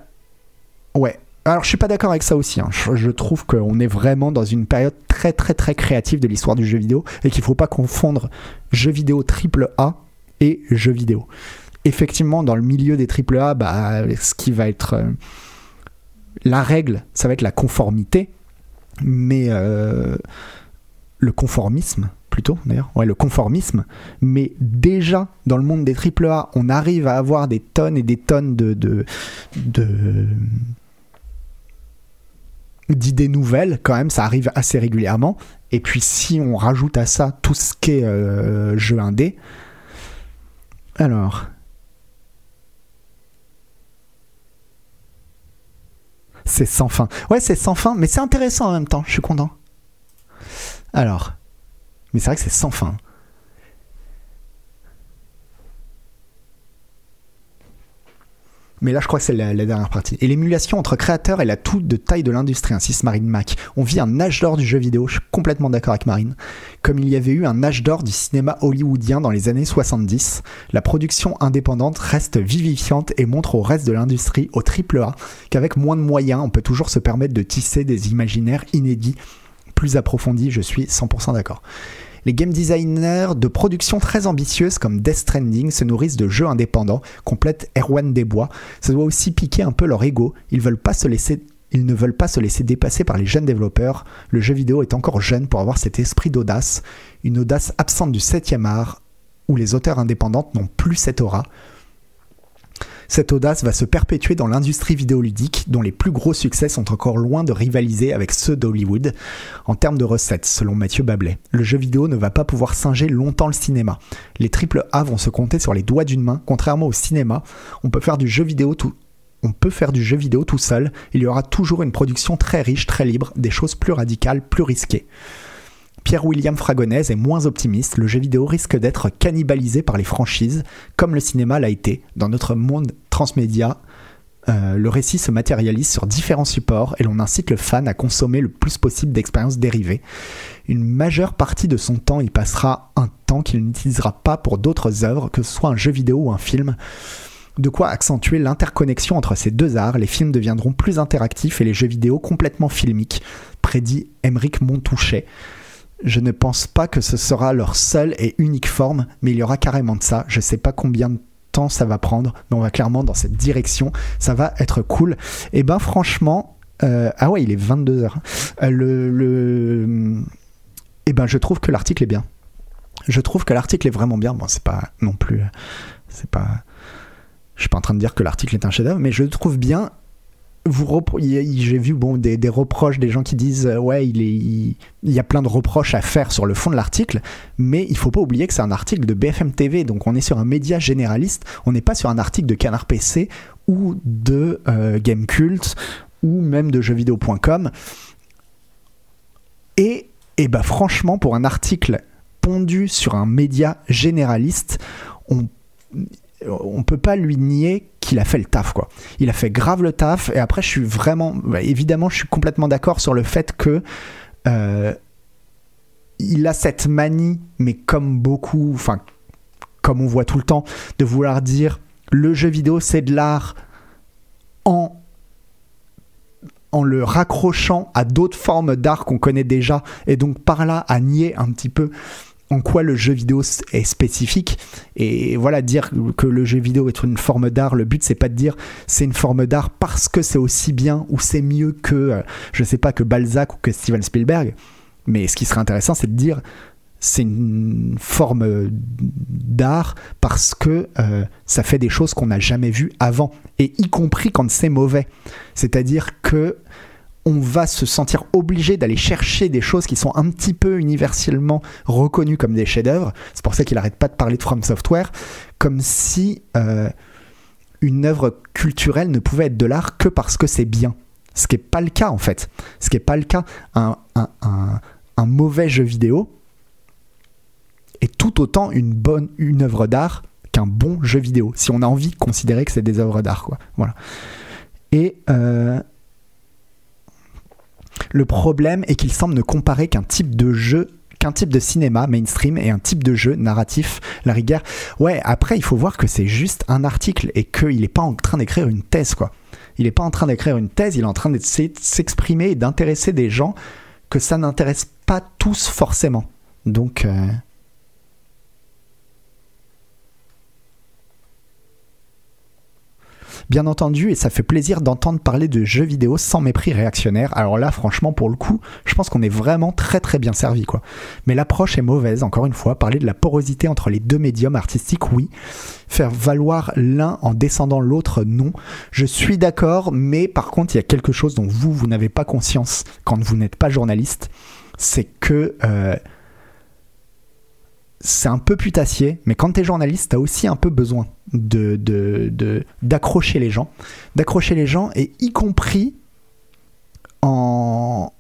ouais. Alors je suis pas d'accord avec ça aussi. hein. Je, trouve qu'on est vraiment dans une période très très très créative de l'histoire du jeu vidéo et qu'il faut pas confondre jeu vidéo triple A et jeu vidéo. Effectivement, dans le milieu des triple A, bah, ce qui va être euh, la règle, ça va être la conformité, mais euh, le conformisme plutôt d'ailleurs, ouais, le conformisme, mais déjà dans le monde des triple A, on arrive à avoir des tonnes et des tonnes de- d'idées nouvelles quand même, ça arrive assez régulièrement. Et puis si on rajoute à ça tout ce qui est euh, jeu indé, alors. C'est sans fin. Ouais, c'est sans fin, mais c'est intéressant en même temps, je suis content. Alors. Mais c'est vrai que c'est sans fin. Mais là, je crois que c'est la, dernière partie. Et l'émulation entre créateurs est la toute de taille de l'industrie, insiste Marine Mac. On vit un âge d'or du jeu vidéo, je suis complètement d'accord avec Marine. Comme il y avait eu un âge d'or du cinéma hollywoodien dans les années 70, la production indépendante reste vivifiante et montre au reste de l'industrie, au triple A, qu'avec moins de moyens, on peut toujours se permettre de tisser des imaginaires inédits, plus approfondis, je suis 100% d'accord. Les game designers de production très ambitieuses comme Death Stranding se nourrissent de jeux indépendants, complète Erwan Desbois. Ça doit aussi piquer un peu leur ego. Ils ne veulent pas se laisser dépasser par les jeunes développeurs. Le jeu vidéo est encore jeune pour avoir cet esprit d'audace, une audace absente du 7e art, où les auteurs indépendants n'ont plus cette aura. Cette audace va se perpétuer dans l'industrie vidéoludique, dont les plus gros succès sont encore loin de rivaliser avec ceux d'Hollywood en termes de recettes, selon Mathieu Bablet. Le jeu vidéo ne va pas pouvoir singer longtemps le cinéma. Les triple A vont se compter sur les doigts d'une main. Contrairement au cinéma, on peut faire du jeu vidéo tout. On peut faire du jeu vidéo tout seul. Il y aura toujours une production très riche, très libre, des choses plus radicales, plus risquées. Pierre-William Fragonèse est moins optimiste, le jeu vidéo risque d'être cannibalisé par les franchises, comme le cinéma l'a été. Dans notre monde transmédia, euh, le récit se matérialise sur différents supports et l'on incite le fan à consommer le plus possible d'expériences dérivées. Une majeure partie de son temps y passera un temps qu'il n'utilisera pas pour d'autres œuvres, que ce soit un jeu vidéo ou un film. De quoi accentuer l'interconnexion entre ces deux arts, les films deviendront plus interactifs et les jeux vidéo complètement filmiques, prédit Émeric Montouchet. Je ne pense pas que ce sera leur seule et unique forme, mais il y aura carrément de ça. Je sais pas combien de temps ça va prendre, mais on va clairement dans cette direction. Ça va être cool. Et ben franchement, euh, ah ouais, il est 22h. le, le... Et ben je trouve que l'article est bien. Je trouve que l'article est vraiment bien. Bon, c'est pas non plus. C'est pas. Je suis pas en train de dire que l'article est un chef-d'œuvre, mais je le trouve bien j'ai vu bon des, reproches des gens qui disent euh, ouais il y a plein de reproches à faire sur le fond de l'article mais il faut pas oublier que c'est un article de BFM TV donc on est sur un média généraliste on n'est pas sur un article de Canard PC ou de euh, Gamecult ou même de jeuxvideo.com et et bah franchement pour un article pondu sur un média généraliste on on peut pas lui nier qu'il a fait le taf quoi. Il a fait grave le taf et après je suis vraiment bah, évidemment je suis complètement d'accord sur le fait que euh, il a cette manie mais comme beaucoup enfin comme on voit tout le temps de vouloir dire le jeu vidéo c'est de l'art en en le raccrochant à d'autres formes d'art qu'on connaît déjà et donc par là à nier un petit peu en quoi le jeu vidéo est spécifique et voilà dire que le jeu vidéo est une forme d'art le but c'est pas de dire c'est une forme d'art parce que c'est aussi bien ou c'est mieux que euh, je sais pas que Balzac ou que Steven Spielberg mais ce qui serait intéressant c'est de dire c'est une forme d'art parce que euh, ça fait des choses qu'on n'a jamais vues avant, et y compris quand c'est mauvais. C'est-à-dire que on va se sentir obligé d'aller chercher des choses qui sont un petit peu universellement reconnues comme des chefs-d'œuvre. C'est pour ça qu'il n'arrête pas de parler de From Software, comme si euh, une œuvre culturelle ne pouvait être de l'art que parce que c'est bien. Ce qui n'est pas le cas en fait. Ce qui n'est pas le cas. Un, mauvais jeu vidéo, est tout autant une bonne une œuvre d'art qu'un bon jeu vidéo, si on a envie de considérer que c'est des œuvres d'art. Voilà. Et euh, le problème est qu'il semble ne comparer qu'un type de jeu qu'un type de cinéma mainstream et un type de jeu narratif, la rigueur. Ouais, après, il faut voir que c'est juste un article et qu'il n'est pas en train d'écrire une thèse, quoi. Il n'est pas en train d'écrire une thèse, il est en train de s'exprimer et d'intéresser des gens que ça n'intéresse pas tous forcément. Donc, euh, Bien entendu, et ça fait plaisir d'entendre parler de jeux vidéo sans mépris réactionnaire. Alors là, franchement, pour le coup, je pense qu'on est vraiment très très bien servi, quoi. Mais l'approche est mauvaise, encore une fois. Parler de la porosité entre les deux médiums artistiques, oui. Faire valoir l'un en descendant l'autre, non. Je suis d'accord, mais par contre, il y a quelque chose dont vous, vous n'avez pas conscience quand vous n'êtes pas journaliste. C'est que... Euh, c'est un peu putassier, mais quand tu es journaliste, tu as aussi un peu besoin de, d'accrocher les gens. D'accrocher les gens, et y compris en,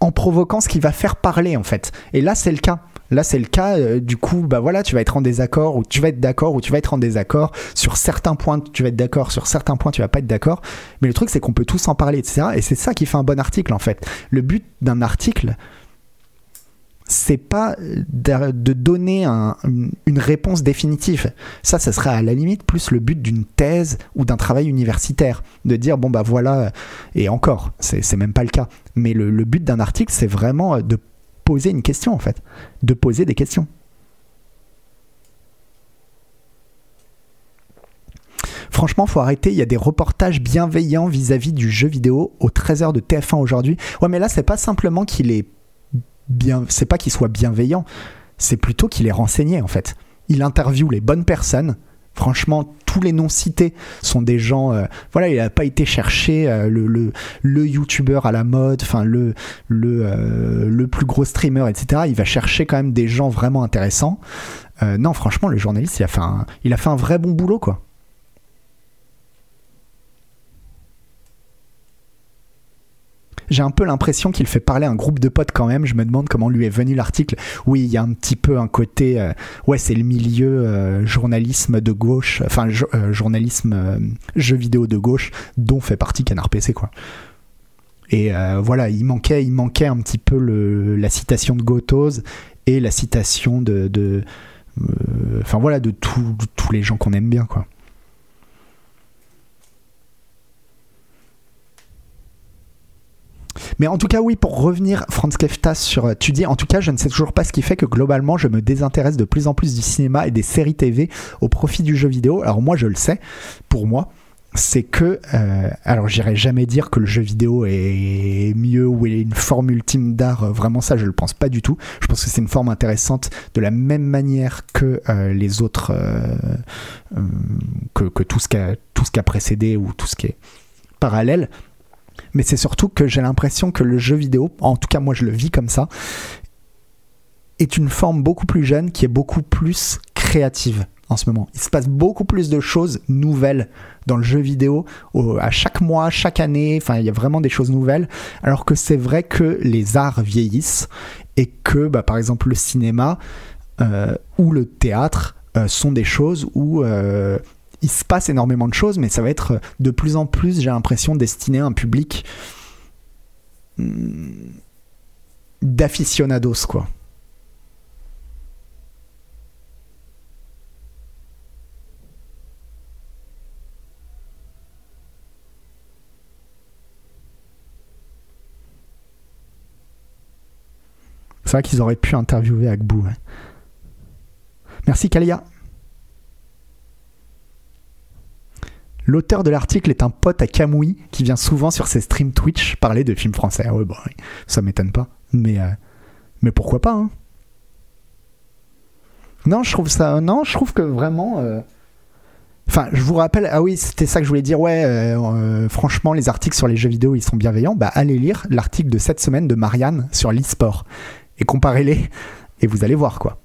en provoquant ce qui va faire parler, en fait. Et là, c'est le cas. Là, c'est le cas. Euh, du coup, bah voilà, tu vas être en désaccord, ou tu vas être d'accord, ou tu vas être en désaccord. Sur certains points, tu vas être d'accord. Sur certains points, tu vas pas être d'accord. Mais le truc, c'est qu'on peut tous en parler, etc. Et c'est ça qui fait un bon article, en fait. Le but d'un article, c'est pas de donner une réponse définitive. Ça, ça serait à la limite plus le but d'une thèse ou d'un travail universitaire. De dire, bon, bah voilà, et encore, c'est même pas le cas. Mais le, but d'un article, c'est vraiment de poser une question, en fait. De poser des questions. Franchement, faut arrêter. Il y a des reportages bienveillants vis-à-vis du jeu vidéo au 13h de TF1 aujourd'hui. Ouais, mais là, c'est pas simplement qu'il est c'est pas qu'il soit bienveillant, c'est plutôt qu'il est renseigné en fait. Il interviewe les bonnes personnes. Franchement, tous les noms cités sont des gens. Euh, voilà, il n'a pas été chercher euh, le, le, le youtubeur à la mode, enfin le, le, euh, le plus gros streamer, etc. Il va chercher quand même des gens vraiment intéressants. non, franchement, le journaliste, il a fait un, il a fait un vrai bon boulot, quoi. J'ai un peu l'impression qu'il fait parler un groupe de potes quand même. Je me demande comment lui est venu l'article. Oui, il y a un petit peu un côté. Euh, ouais, c'est le milieu euh, journalisme de gauche, enfin euh, journalisme jeu vidéo de gauche, dont fait partie Canard PC, quoi. Et voilà, il manquait, il manquait un petit peu la citation de Gotos et la citation de. Enfin voilà, de tous les gens qu'on aime bien, quoi. Mais en tout cas, oui, pour revenir, Franz Keftas, sur. Euh, tu dis, en tout cas, je ne sais toujours pas ce qui fait que globalement, je me désintéresse de plus en plus du cinéma et des séries TV au profit du jeu vidéo. Alors, moi, je le sais, pour moi c'est que, euh, alors j'irai jamais dire que le jeu vidéo est mieux ou est une forme ultime d'art, euh, vraiment ça je le pense pas du tout. Je pense que c'est une forme intéressante de la même manière que les autres, que, que, tout ce qui a, tout ce qui a précédé ou tout ce qui est parallèle mais c'est surtout que j'ai l'impression que le jeu vidéo, en tout cas moi je le vis comme ça, est une forme beaucoup plus jeune qui est beaucoup plus créative en ce moment. Il se passe beaucoup plus de choses nouvelles dans le jeu vidéo à chaque mois, chaque année. Enfin, il y a vraiment des choses nouvelles. Alors que c'est vrai que les arts vieillissent et que, bah, par exemple, le cinéma euh, ou le théâtre euh, sont des choses où euh, il se passe énormément de choses, mais ça va être de plus en plus, j'ai l'impression, destiné à un public hmm, d'aficionados, quoi. C'est vrai qu'ils auraient pu interviewer Agbou. Merci Kalia. L'auteur de l'article est un pote à Kamui qui vient souvent sur ses streams Twitch parler de films français. Ah ouais, bah, ça m'étonne pas. Mais, euh, mais pourquoi pas hein Non, je trouve ça. Non, je trouve que vraiment. euh, Enfin, je vous rappelle, ah oui, c'était ça que je voulais dire. Ouais, euh, franchement, les articles sur les jeux vidéo, ils sont bienveillants. Bah, allez lire l'article de cette semaine de Marianne sur l'e-sport et comparez-les et vous allez voir quoi.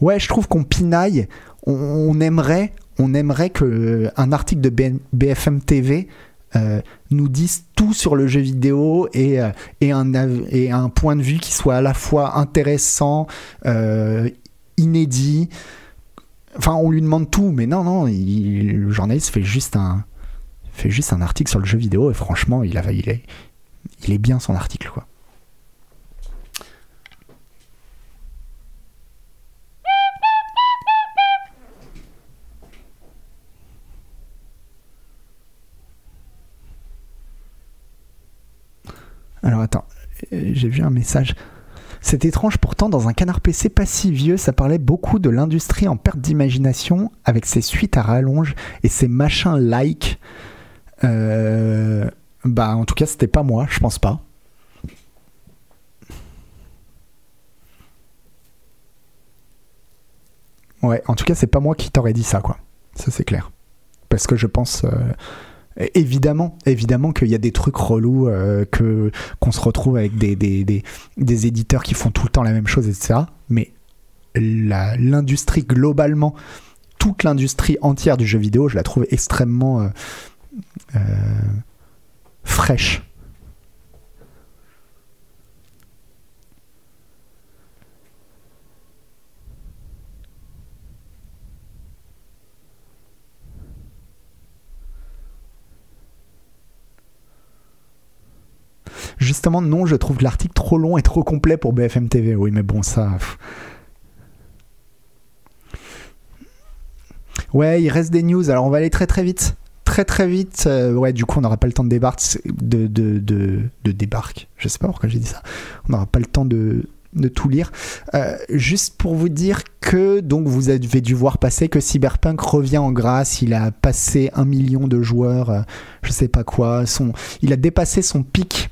Ouais, je trouve qu'on pinaille. On, aimerait, on aimerait que euh, un article de BFM TV euh, nous dise tout sur le jeu vidéo et, euh, et, un, point de vue qui soit à la fois intéressant, inédit. Enfin, on lui demande tout, mais non, non, le journaliste fait juste un fait juste un article sur le jeu vidéo et franchement, il, est, il est bien son article, quoi. Alors attends, euh, j'ai vu un message. C'est étrange pourtant, dans un canard PC pas si vieux, ça parlait beaucoup de l'industrie en perte d'imagination avec ses suites à rallonge et ses machins like. Euh, bah en tout cas c'était pas moi, je pense pas. Ouais, en tout cas c'est pas moi qui t'aurais dit ça quoi. Ça c'est clair. Parce que je pense... euh, Évidemment, évidemment qu'il y a des trucs relous, euh, que qu'on se retrouve avec des, éditeurs qui font tout le temps la même chose, etc. Mais l'industrie globalement, toute l'industrie entière du jeu vidéo, je la trouve extrêmement euh, euh, fraîche. Justement, non, je trouve l'article trop long et trop complet pour BFM TV. Oui, mais bon, ça. Ouais, il reste des news. Alors, on va aller très très vite. Très très vite. Euh, ouais, du coup, on n'aura pas le temps de débarquer. De, de, de débarque. Je sais pas pourquoi j'ai dit ça. On n'aura pas le temps de, de tout lire. Euh, juste pour vous dire que donc vous avez dû voir passer que Cyberpunk revient en grâce. Il a passé un million de joueurs. euh, je sais pas quoi. Son, il a dépassé son pic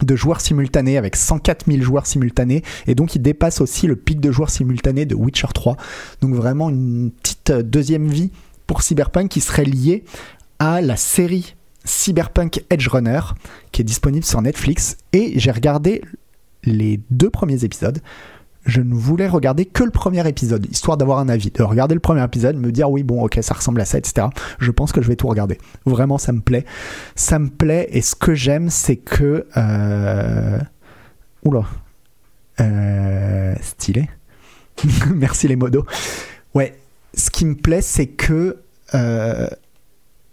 de joueurs simultanés avec 104 000 joueurs simultanés. Et donc il dépasse aussi le pic de joueurs simultanés de Witcher 3 donc vraiment une petite euh, deuxième vie pour Cyberpunk qui serait liée à la série Cyberpunk Edge Runner qui est disponible sur Netflix. Et j'ai regardé les deux premiers épisodes je ne voulais regarder que le premier épisode, histoire d'avoir un avis, de regarder le premier épisode, me dire oui, bon, ok, ça ressemble à ça, etc. Je pense que je vais tout regarder. Vraiment, ça me plaît. Ça me plaît, et ce que j'aime, c'est que. Euh... Oula. Euh... Stylé. Merci les modos. Ouais, ce qui me plaît, c'est que euh,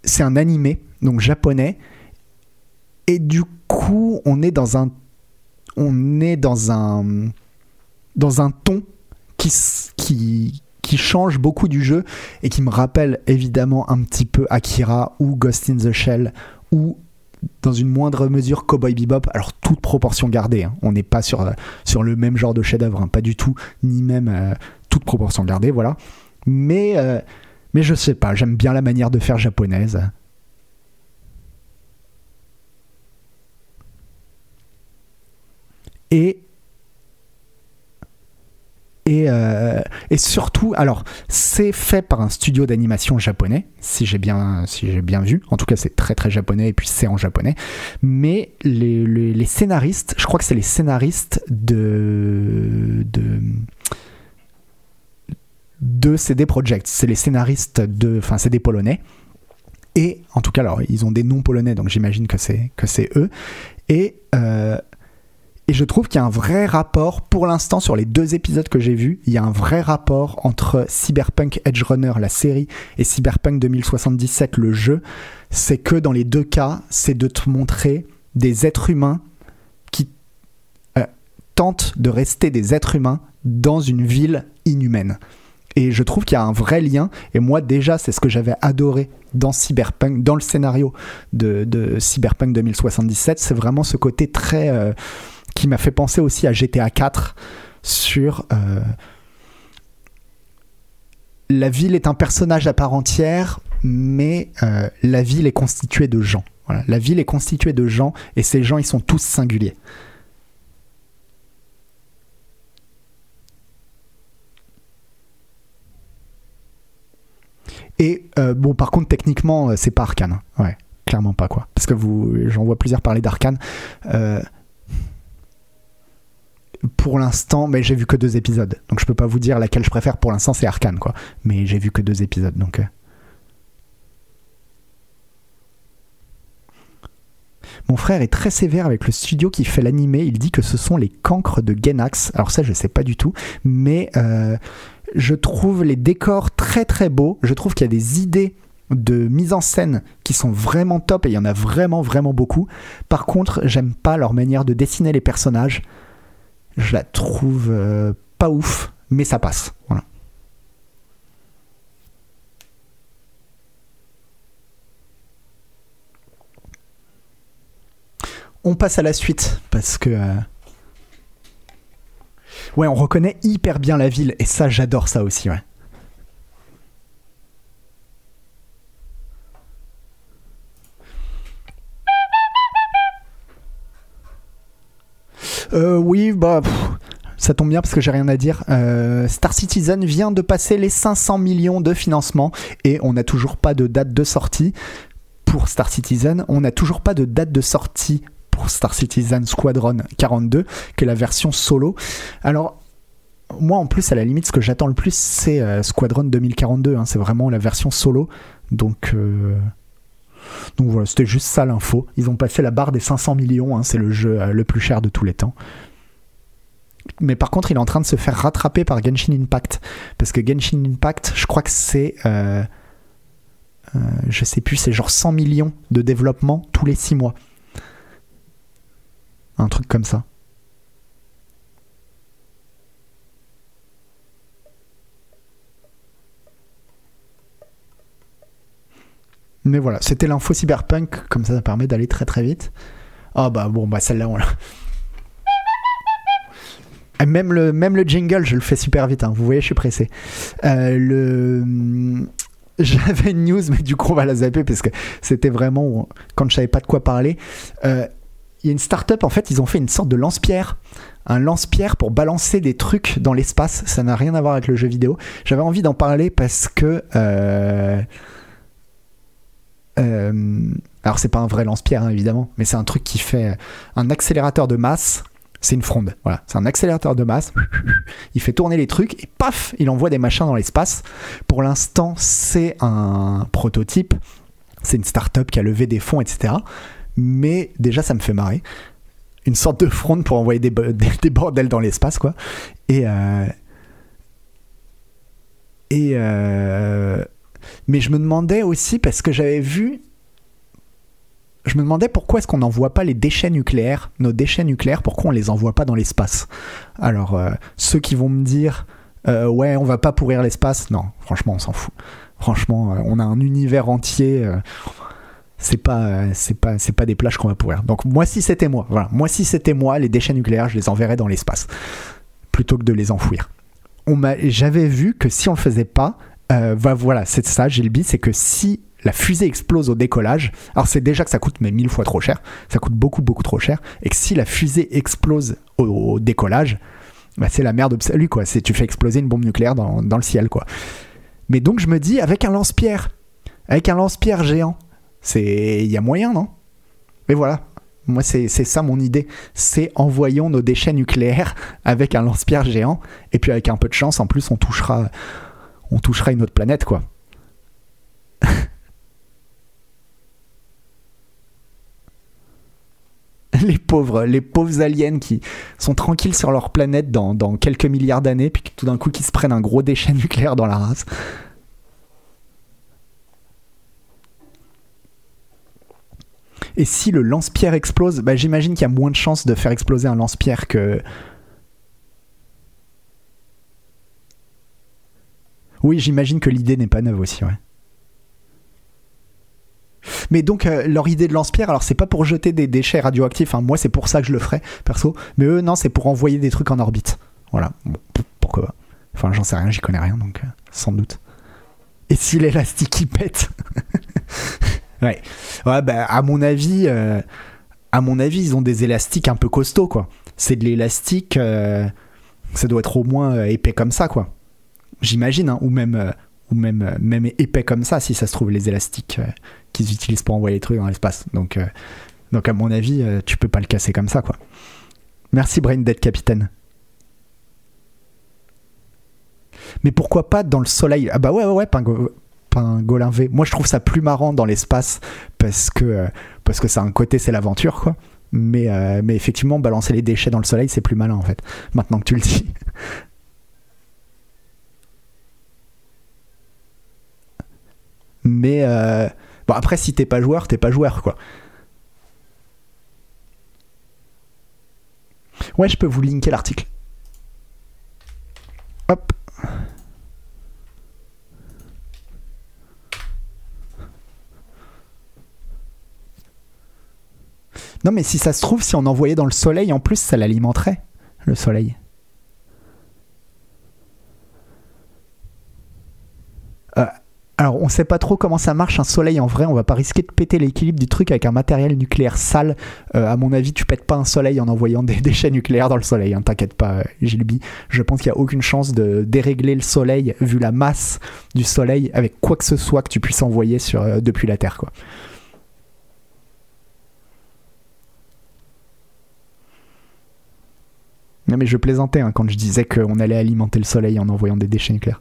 c'est un animé, donc japonais, et du coup, on est dans un. On est dans un dans un ton qui, qui, qui change beaucoup du jeu et qui me rappelle évidemment un petit peu Akira ou Ghost in the Shell ou dans une moindre mesure Cowboy Bebop, alors toute proportion gardée, hein. on n'est pas sur, euh, sur le même genre de chef-d'œuvre, hein, pas du tout, ni même euh, toute proportion gardée, voilà. Mais, euh, mais je sais pas, j'aime bien la manière de faire japonaise. Et et, euh, et surtout, alors, c'est fait par un studio d'animation japonais, si j'ai bien, si bien vu. En tout cas, c'est très très japonais et puis c'est en japonais. Mais les scénaristes, je crois que c'est les scénaristes de de de CD Projekt. C'est les scénaristes de, enfin, c'est des polonais. Et en tout cas, alors, ils ont des noms polonais, donc j'imagine que c'est que c'est eux. Et euh, et je trouve qu'il y a un vrai rapport, pour l'instant, sur les deux épisodes que j'ai vus, il y a un vrai rapport entre Cyberpunk Edge Runner, la série, et Cyberpunk 2077, le jeu. C'est que dans les deux cas, c'est de te montrer des êtres humains qui euh, tentent de rester des êtres humains dans une ville inhumaine. Et je trouve qu'il y a un vrai lien. Et moi, déjà, c'est ce que j'avais adoré dans Cyberpunk, dans le scénario de, Cyberpunk 2077. C'est vraiment ce côté très. euh, qui m'a fait penser aussi à GTA 4 sur euh, la ville est un personnage à part entière, mais euh, la ville est constituée de gens. La ville est constituée de gens et ces gens, ils sont tous singuliers. Et euh, bon, par contre, techniquement, c'est pas arcane. Ouais, clairement pas quoi. Parce que vous, j'en vois plusieurs parler d'arcane pour l'instant, mais j'ai vu que deux épisodes, donc je peux pas vous dire laquelle je préfère. Pour l'instant, c'est Arkane quoi. Mais j'ai vu que deux épisodes, donc. euh. Mon frère est très sévère avec le studio qui fait l'animé. Il dit que ce sont les cancres de Genax. Alors ça, je sais pas du tout, mais euh, je trouve les décors très très beaux. Je trouve qu'il y a des idées de mise en scène qui sont vraiment top et il y en a vraiment vraiment beaucoup. Par contre, j'aime pas leur manière de dessiner les personnages. Je la trouve euh, pas ouf, mais ça passe. Voilà. On passe à la suite parce que euh, ouais, on reconnaît hyper bien la ville et ça, j'adore ça aussi. Ouais. Euh, oui, bah. ça tombe bien parce que j'ai rien à dire. Euh, Star Citizen vient de passer les 500 millions de financement et on n'a toujours pas de date de sortie pour Star Citizen. On n'a toujours pas de date de sortie pour Star Citizen Squadron 42, qui est la version solo. Alors, moi en plus, à la limite, ce que j'attends le plus, c'est euh, Squadron 2042. hein. c'est vraiment la version solo. Donc. euh, donc voilà, c'était juste ça l'info. Ils ont passé la barre des 500 millions, hein, c'est le jeu euh, le plus cher de tous les temps. Mais par contre, il est en train de se faire rattraper par Genshin Impact. Parce que Genshin Impact, je crois que c'est. euh, euh, je sais plus, c'est genre 100 millions de développement tous les 6 mois. Un truc comme ça. Mais voilà, c'était l'info cyberpunk, comme ça ça permet d'aller très très vite. Ah bah bon, bah celle-là on l'a. Même le, même le jingle, je le fais super vite, hein. vous voyez, je suis pressé. Euh, le... J'avais une news, mais du coup on va la zapper parce que c'était vraiment quand je savais pas de quoi parler. Euh, Il y a une start-up, en fait, ils ont fait une sorte de lance-pierre. Un lance-pierre pour balancer des trucs dans l'espace. Ça n'a rien à voir avec le jeu vidéo. J'avais envie d'en parler parce que. euh, euh, alors c'est pas un vrai lance-pierre hein, évidemment, mais c'est un truc qui fait un accélérateur de masse. C'est une fronde, voilà. C'est un accélérateur de masse. Il fait tourner les trucs et paf, il envoie des machins dans l'espace. Pour l'instant, c'est un prototype. C'est une start-up qui a levé des fonds, etc. Mais déjà, ça me fait marrer. Une sorte de fronde pour envoyer des bordels dans l'espace, quoi. Et euh, et euh, mais je me demandais aussi parce que j'avais vu je me demandais pourquoi est-ce qu'on n'envoie pas les déchets nucléaires, nos déchets nucléaires, pourquoi on les envoie pas dans l'espace? Alors, euh, ceux qui vont me dire, euh, ouais, on va pas pourrir l'espace, non, franchement, on s'en fout. Franchement, euh, on a un univers entier. c'est pas, c'est pas, c'est pas des plages qu'on va pourrir. Donc moi, si c'était moi, voilà, moi si c'était moi, les déchets nucléaires, je les enverrais dans l'espace plutôt que de les enfouir. J'avais vu que si on le faisait pas, euh, va- voilà, c'est ça, bit, c'est que si la fusée explose au décollage, alors c'est déjà que ça coûte mais mille fois trop cher, ça coûte beaucoup beaucoup trop cher, et que si la fusée explose au, décollage, bah c'est la merde absolue quoi, c'est tu fais exploser une bombe nucléaire dans, dans le ciel quoi. Mais donc je me dis avec un lance-pierre, avec un lance-pierre géant, c'est il y a moyen non? Mais voilà, moi c'est ça mon idée, c'est envoyons nos déchets nucléaires avec un lance-pierre géant, et puis avec un peu de chance en plus on touchera on touchera une autre planète quoi. les pauvres, les pauvres aliens qui sont tranquilles sur leur planète dans, quelques milliards d'années, puis tout d'un coup qui se prennent un gros déchet nucléaire dans la race. Et si le lance-pierre explose, bah, j'imagine qu'il y a moins de chances de faire exploser un lance-pierre que. Oui, j'imagine que l'idée n'est pas neuve aussi, ouais. Mais donc euh, leur idée de lance-pierre, alors c'est pas pour jeter des déchets radioactifs, hein. moi c'est pour ça que je le ferais perso, mais eux non c'est pour envoyer des trucs en orbite. Voilà, pourquoi pas. Enfin j'en sais rien, j'y connais rien donc euh, sans doute. Et si l'élastique il pète Ouais, ouais bah, à mon avis, euh, à mon avis ils ont des élastiques un peu costauds quoi. C'est de l'élastique, ça doit être au moins épais comme ça quoi. J'imagine, hein, ou même, euh, ou même, euh, même épais comme ça, si ça se trouve, les élastiques euh, qu'ils utilisent pour envoyer les trucs dans l'espace. Donc, donc, à mon avis, tu peux pas le casser comme ça, quoi. Merci, Brain Dead Capitaine. Mais pourquoi pas dans le soleil? Ah bah ouais, ouais, ouais, pingo- pingolin V. Moi, je trouve ça plus marrant dans l'espace parce que parce que ça a un côté, c'est l'aventure, quoi. Mais, mais effectivement, balancer les déchets dans le soleil, c'est plus malin, en fait. Maintenant que tu le dis. Mais euh, bon, après, si t'es pas joueur, t'es pas joueur, quoi. Ouais, je peux vous linker l'article. Hop. Non, mais si ça se trouve, si on envoyait dans le soleil, en plus, ça l'alimenterait, le soleil. Euh, alors, on sait pas trop comment ça marche un soleil en vrai. On va pas risquer de péter l'équilibre du truc avec un matériel nucléaire sale. Euh, à mon avis, tu pètes pas un soleil en envoyant des déchets nucléaires dans le soleil. hein, T'inquiète pas, Gilby. Je pense qu'il y a aucune chance de dérégler le soleil vu la masse du soleil avec quoi que ce soit que tu puisses envoyer euh, depuis la Terre. Non mais je plaisantais hein, quand je disais qu'on allait alimenter le soleil en envoyant des déchets nucléaires.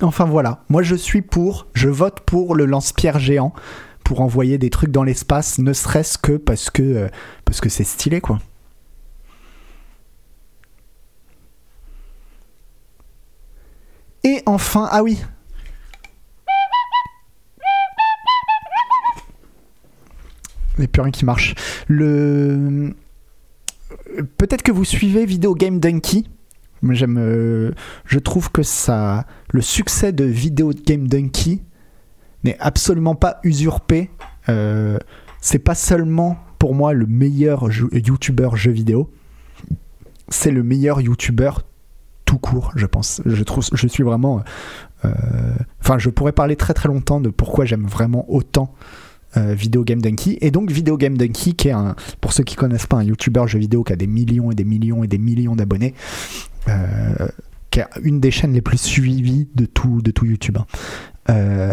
Enfin voilà, moi je suis pour, je vote pour le lance-pierre géant pour envoyer des trucs dans l'espace, ne serait-ce que parce que euh, parce que c'est stylé quoi. Et enfin, ah oui. Il n'y a plus rien qui marche. Le peut-être que vous suivez Video Game Donkey. Euh, je trouve que ça, le succès de Video Game Donkey n'est absolument pas usurpé. Euh, c'est pas seulement pour moi le meilleur jou- YouTuber jeu vidéo, c'est le meilleur YouTuber tout court, je pense. Je trouve, je suis vraiment, euh, enfin, je pourrais parler très très longtemps de pourquoi j'aime vraiment autant euh, Video Game Donkey. Et donc Video Game Donkey, qui est un, pour ceux qui connaissent pas, un YouTuber jeu vidéo qui a des millions et des millions et des millions d'abonnés, euh, qui est une des chaînes les plus suivies de tout, de tout YouTube. hein. Euh,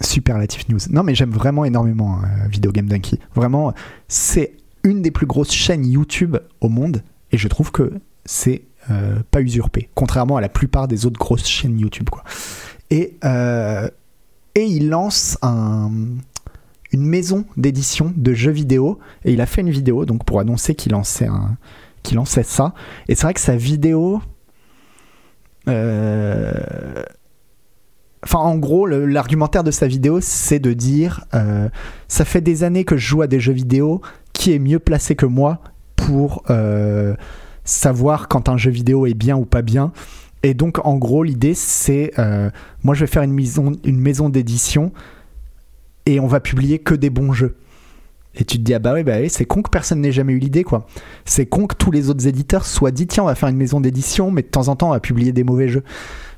Superlative News. Non, mais j'aime vraiment énormément euh, Video Game Donkey. Vraiment, c'est une des plus grosses chaînes YouTube au monde et je trouve que c'est euh, pas usurpé, contrairement à la plupart des autres grosses chaînes YouTube. Quoi. Et, euh, et il lance un, une maison d'édition de jeux vidéo et il a fait une vidéo donc pour annoncer qu'il lançait, un, lançait ça. Et c'est vrai que sa vidéo. euh, Enfin, en gros, l'argumentaire de sa vidéo, c'est de dire euh, ça fait des années que je joue à des jeux vidéo, qui est mieux placé que moi pour euh, savoir quand un jeu vidéo est bien ou pas bien? Et donc, en gros, l'idée, c'est euh, moi, je vais faire une maison, d'édition et on va publier que des bons jeux. Et tu te dis, ah bah oui, bah oui, c'est con que personne n'ait jamais eu l'idée, quoi. C'est con que tous les autres éditeurs soient dit, tiens, on va faire une maison d'édition, mais de temps en temps, on va publier des mauvais jeux.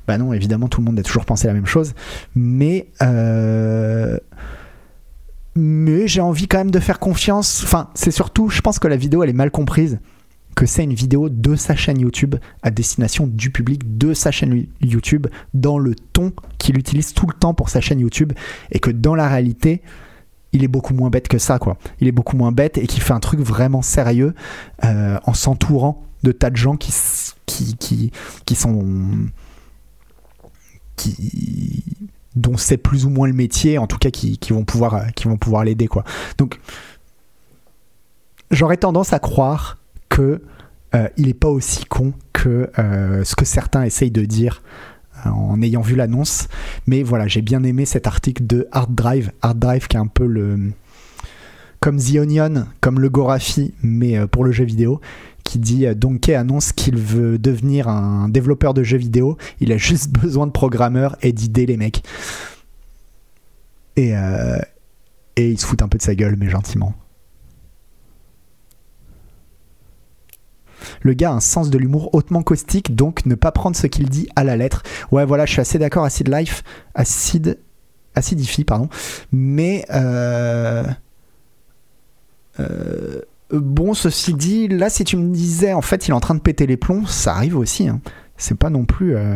Bah non, évidemment, tout le monde a toujours pensé la même chose. Mais, euh, mais j'ai envie quand même de faire confiance. Enfin, c'est surtout, je pense que la vidéo, elle est mal comprise. Que c'est une vidéo de sa chaîne YouTube à destination du public de sa chaîne YouTube dans le ton qu'il utilise tout le temps pour sa chaîne YouTube et que dans la réalité, il est beaucoup moins bête que ça, quoi. Il est beaucoup moins bête et qui fait un truc vraiment sérieux euh, en s'entourant de tas de gens qui, qui, qui, qui sont. Qui, dont c'est plus ou moins le métier, en tout cas qui, qui vont pouvoir, qui vont pouvoir l'aider. Donc, j'aurais tendance à croire que euh, il est pas aussi con que euh, ce que certains essayent de dire euh, en ayant vu l'annonce. Mais voilà, j'ai bien aimé cet article de Hard Drive. Hard Drive qui est un peu le. Comme The Onion, comme le Gorafi, mais pour le jeu vidéo, qui dit Donkey annonce qu'il veut devenir un développeur de jeux vidéo. Il a juste besoin de programmeurs et d'idées, les mecs. Et, et il se fout un peu de sa gueule, mais gentiment. Le gars a un sens de l'humour hautement caustique, donc ne pas prendre ce qu'il dit à la lettre. Ouais, voilà, je suis assez d'accord. Acid Life, Acid, Acidify, pardon. Mais euh, euh, bon, ceci dit, là, si tu me disais, en fait, il est en train de péter les plombs, ça arrive aussi. hein. C'est pas non plus. euh,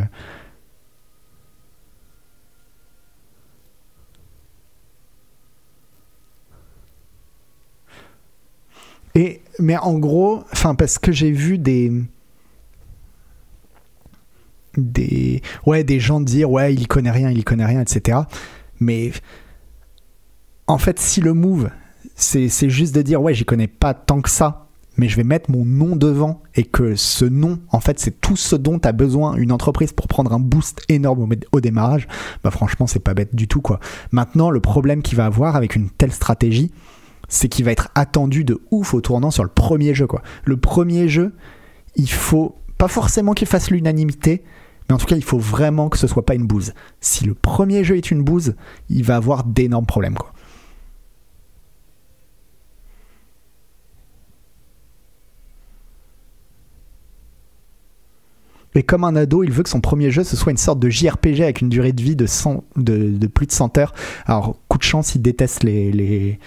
Mais en gros, parce que j'ai vu des ouais des gens dire ouais il y connaît rien, il connaît rien, etc. Mais en fait, si le move c'est c'est juste de dire ouais j'y connais pas tant que ça, mais je vais mettre mon nom devant et que ce nom en fait c'est tout ce dont a besoin une entreprise pour prendre un boost énorme au, au démarrage, bah franchement c'est pas bête du tout quoi. Maintenant le problème qu'il va avoir avec une telle stratégie c'est qu'il va être attendu de ouf au tournant sur le premier jeu quoi. Le premier jeu, il faut pas forcément qu'il fasse l'unanimité, mais en tout cas, il faut vraiment que ce soit pas une bouse. Si le premier jeu est une bouse, il va avoir d'énormes problèmes quoi. Et comme un ado, il veut que son premier jeu ce soit une sorte de JRPG avec une durée de vie de, 100 de, de plus de 100 heures. Alors, coup de chance, il déteste les...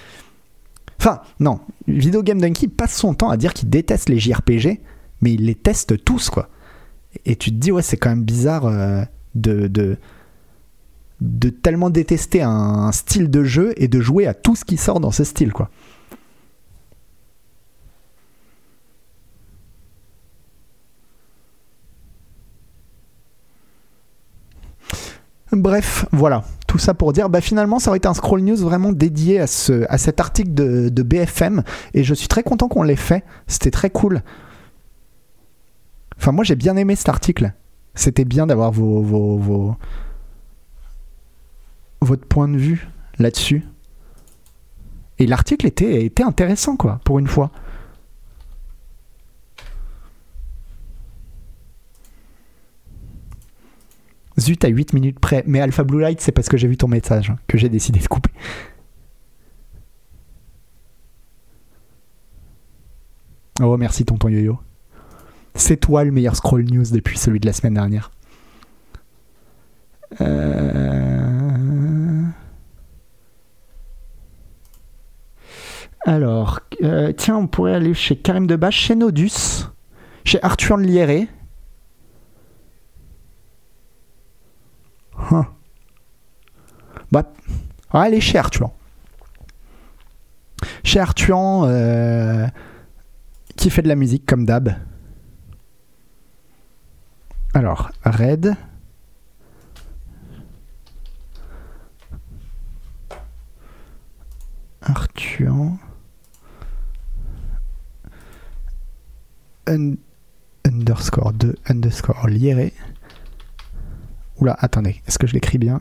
Enfin, non. Video Game Donkey passe son temps à dire qu'il déteste les JRPG, mais il les teste tous, quoi. Et tu te dis, ouais, c'est quand même bizarre euh, de, de, de tellement détester un style de jeu et de jouer à tout ce qui sort dans ce style, quoi. Bref, voilà. Tout ça pour dire, bah finalement, ça aurait été un scroll news vraiment dédié à, ce, à cet article de, BFM. Et je suis très content qu'on l'ait fait. C'était très cool. Enfin, moi, j'ai bien aimé cet article. C'était bien d'avoir vos, vos, vos- votre point de vue là-dessus. Et l'article était, était intéressant, quoi, pour une fois. Zut, à 8 minutes près. Mais Alpha Blue Light, c'est parce que j'ai vu ton message que j'ai décidé de couper. Oh, merci, tonton Yo-Yo. C'est toi le meilleur scroll news depuis celui de la semaine dernière. Euh... Alors, euh, tiens, on pourrait aller chez Karim Debache, chez Nodus, chez Arthur Lieré. Huh. Bah, aller chez Arthur. Chez Arthur, euh, qui fait de la musique comme d'hab? Alors, Red. Arthur. Un- underscore 2 underscore lieré. Oula, attendez, est-ce que je l'écris bien?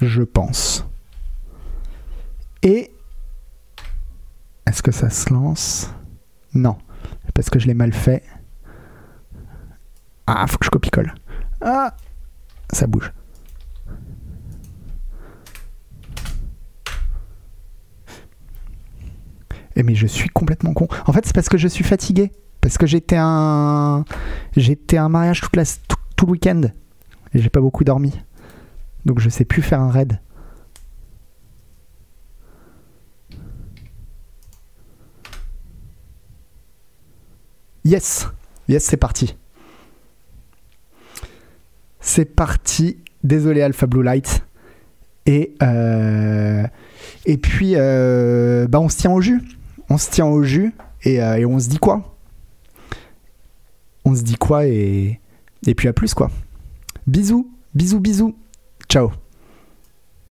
Je pense. Et est-ce que ça se lance? Non, parce que je l'ai mal fait. Ah, faut que je copie-colle. Ah, ça bouge. Eh mais je suis complètement con. En fait, c'est parce que je suis fatigué. Parce que j'étais un j'étais un mariage toute la... tout, tout le week-end et j'ai pas beaucoup dormi. Donc je sais plus faire un raid. Yes, yes, c'est parti. C'est parti. Désolé Alpha Blue Light. Et euh, et puis euh, bah on se tient au jus. On se tient au jus et, euh, et on se dit quoi? On se dit quoi et et puis à plus quoi. Bisous, bisous, bisous. Ciao.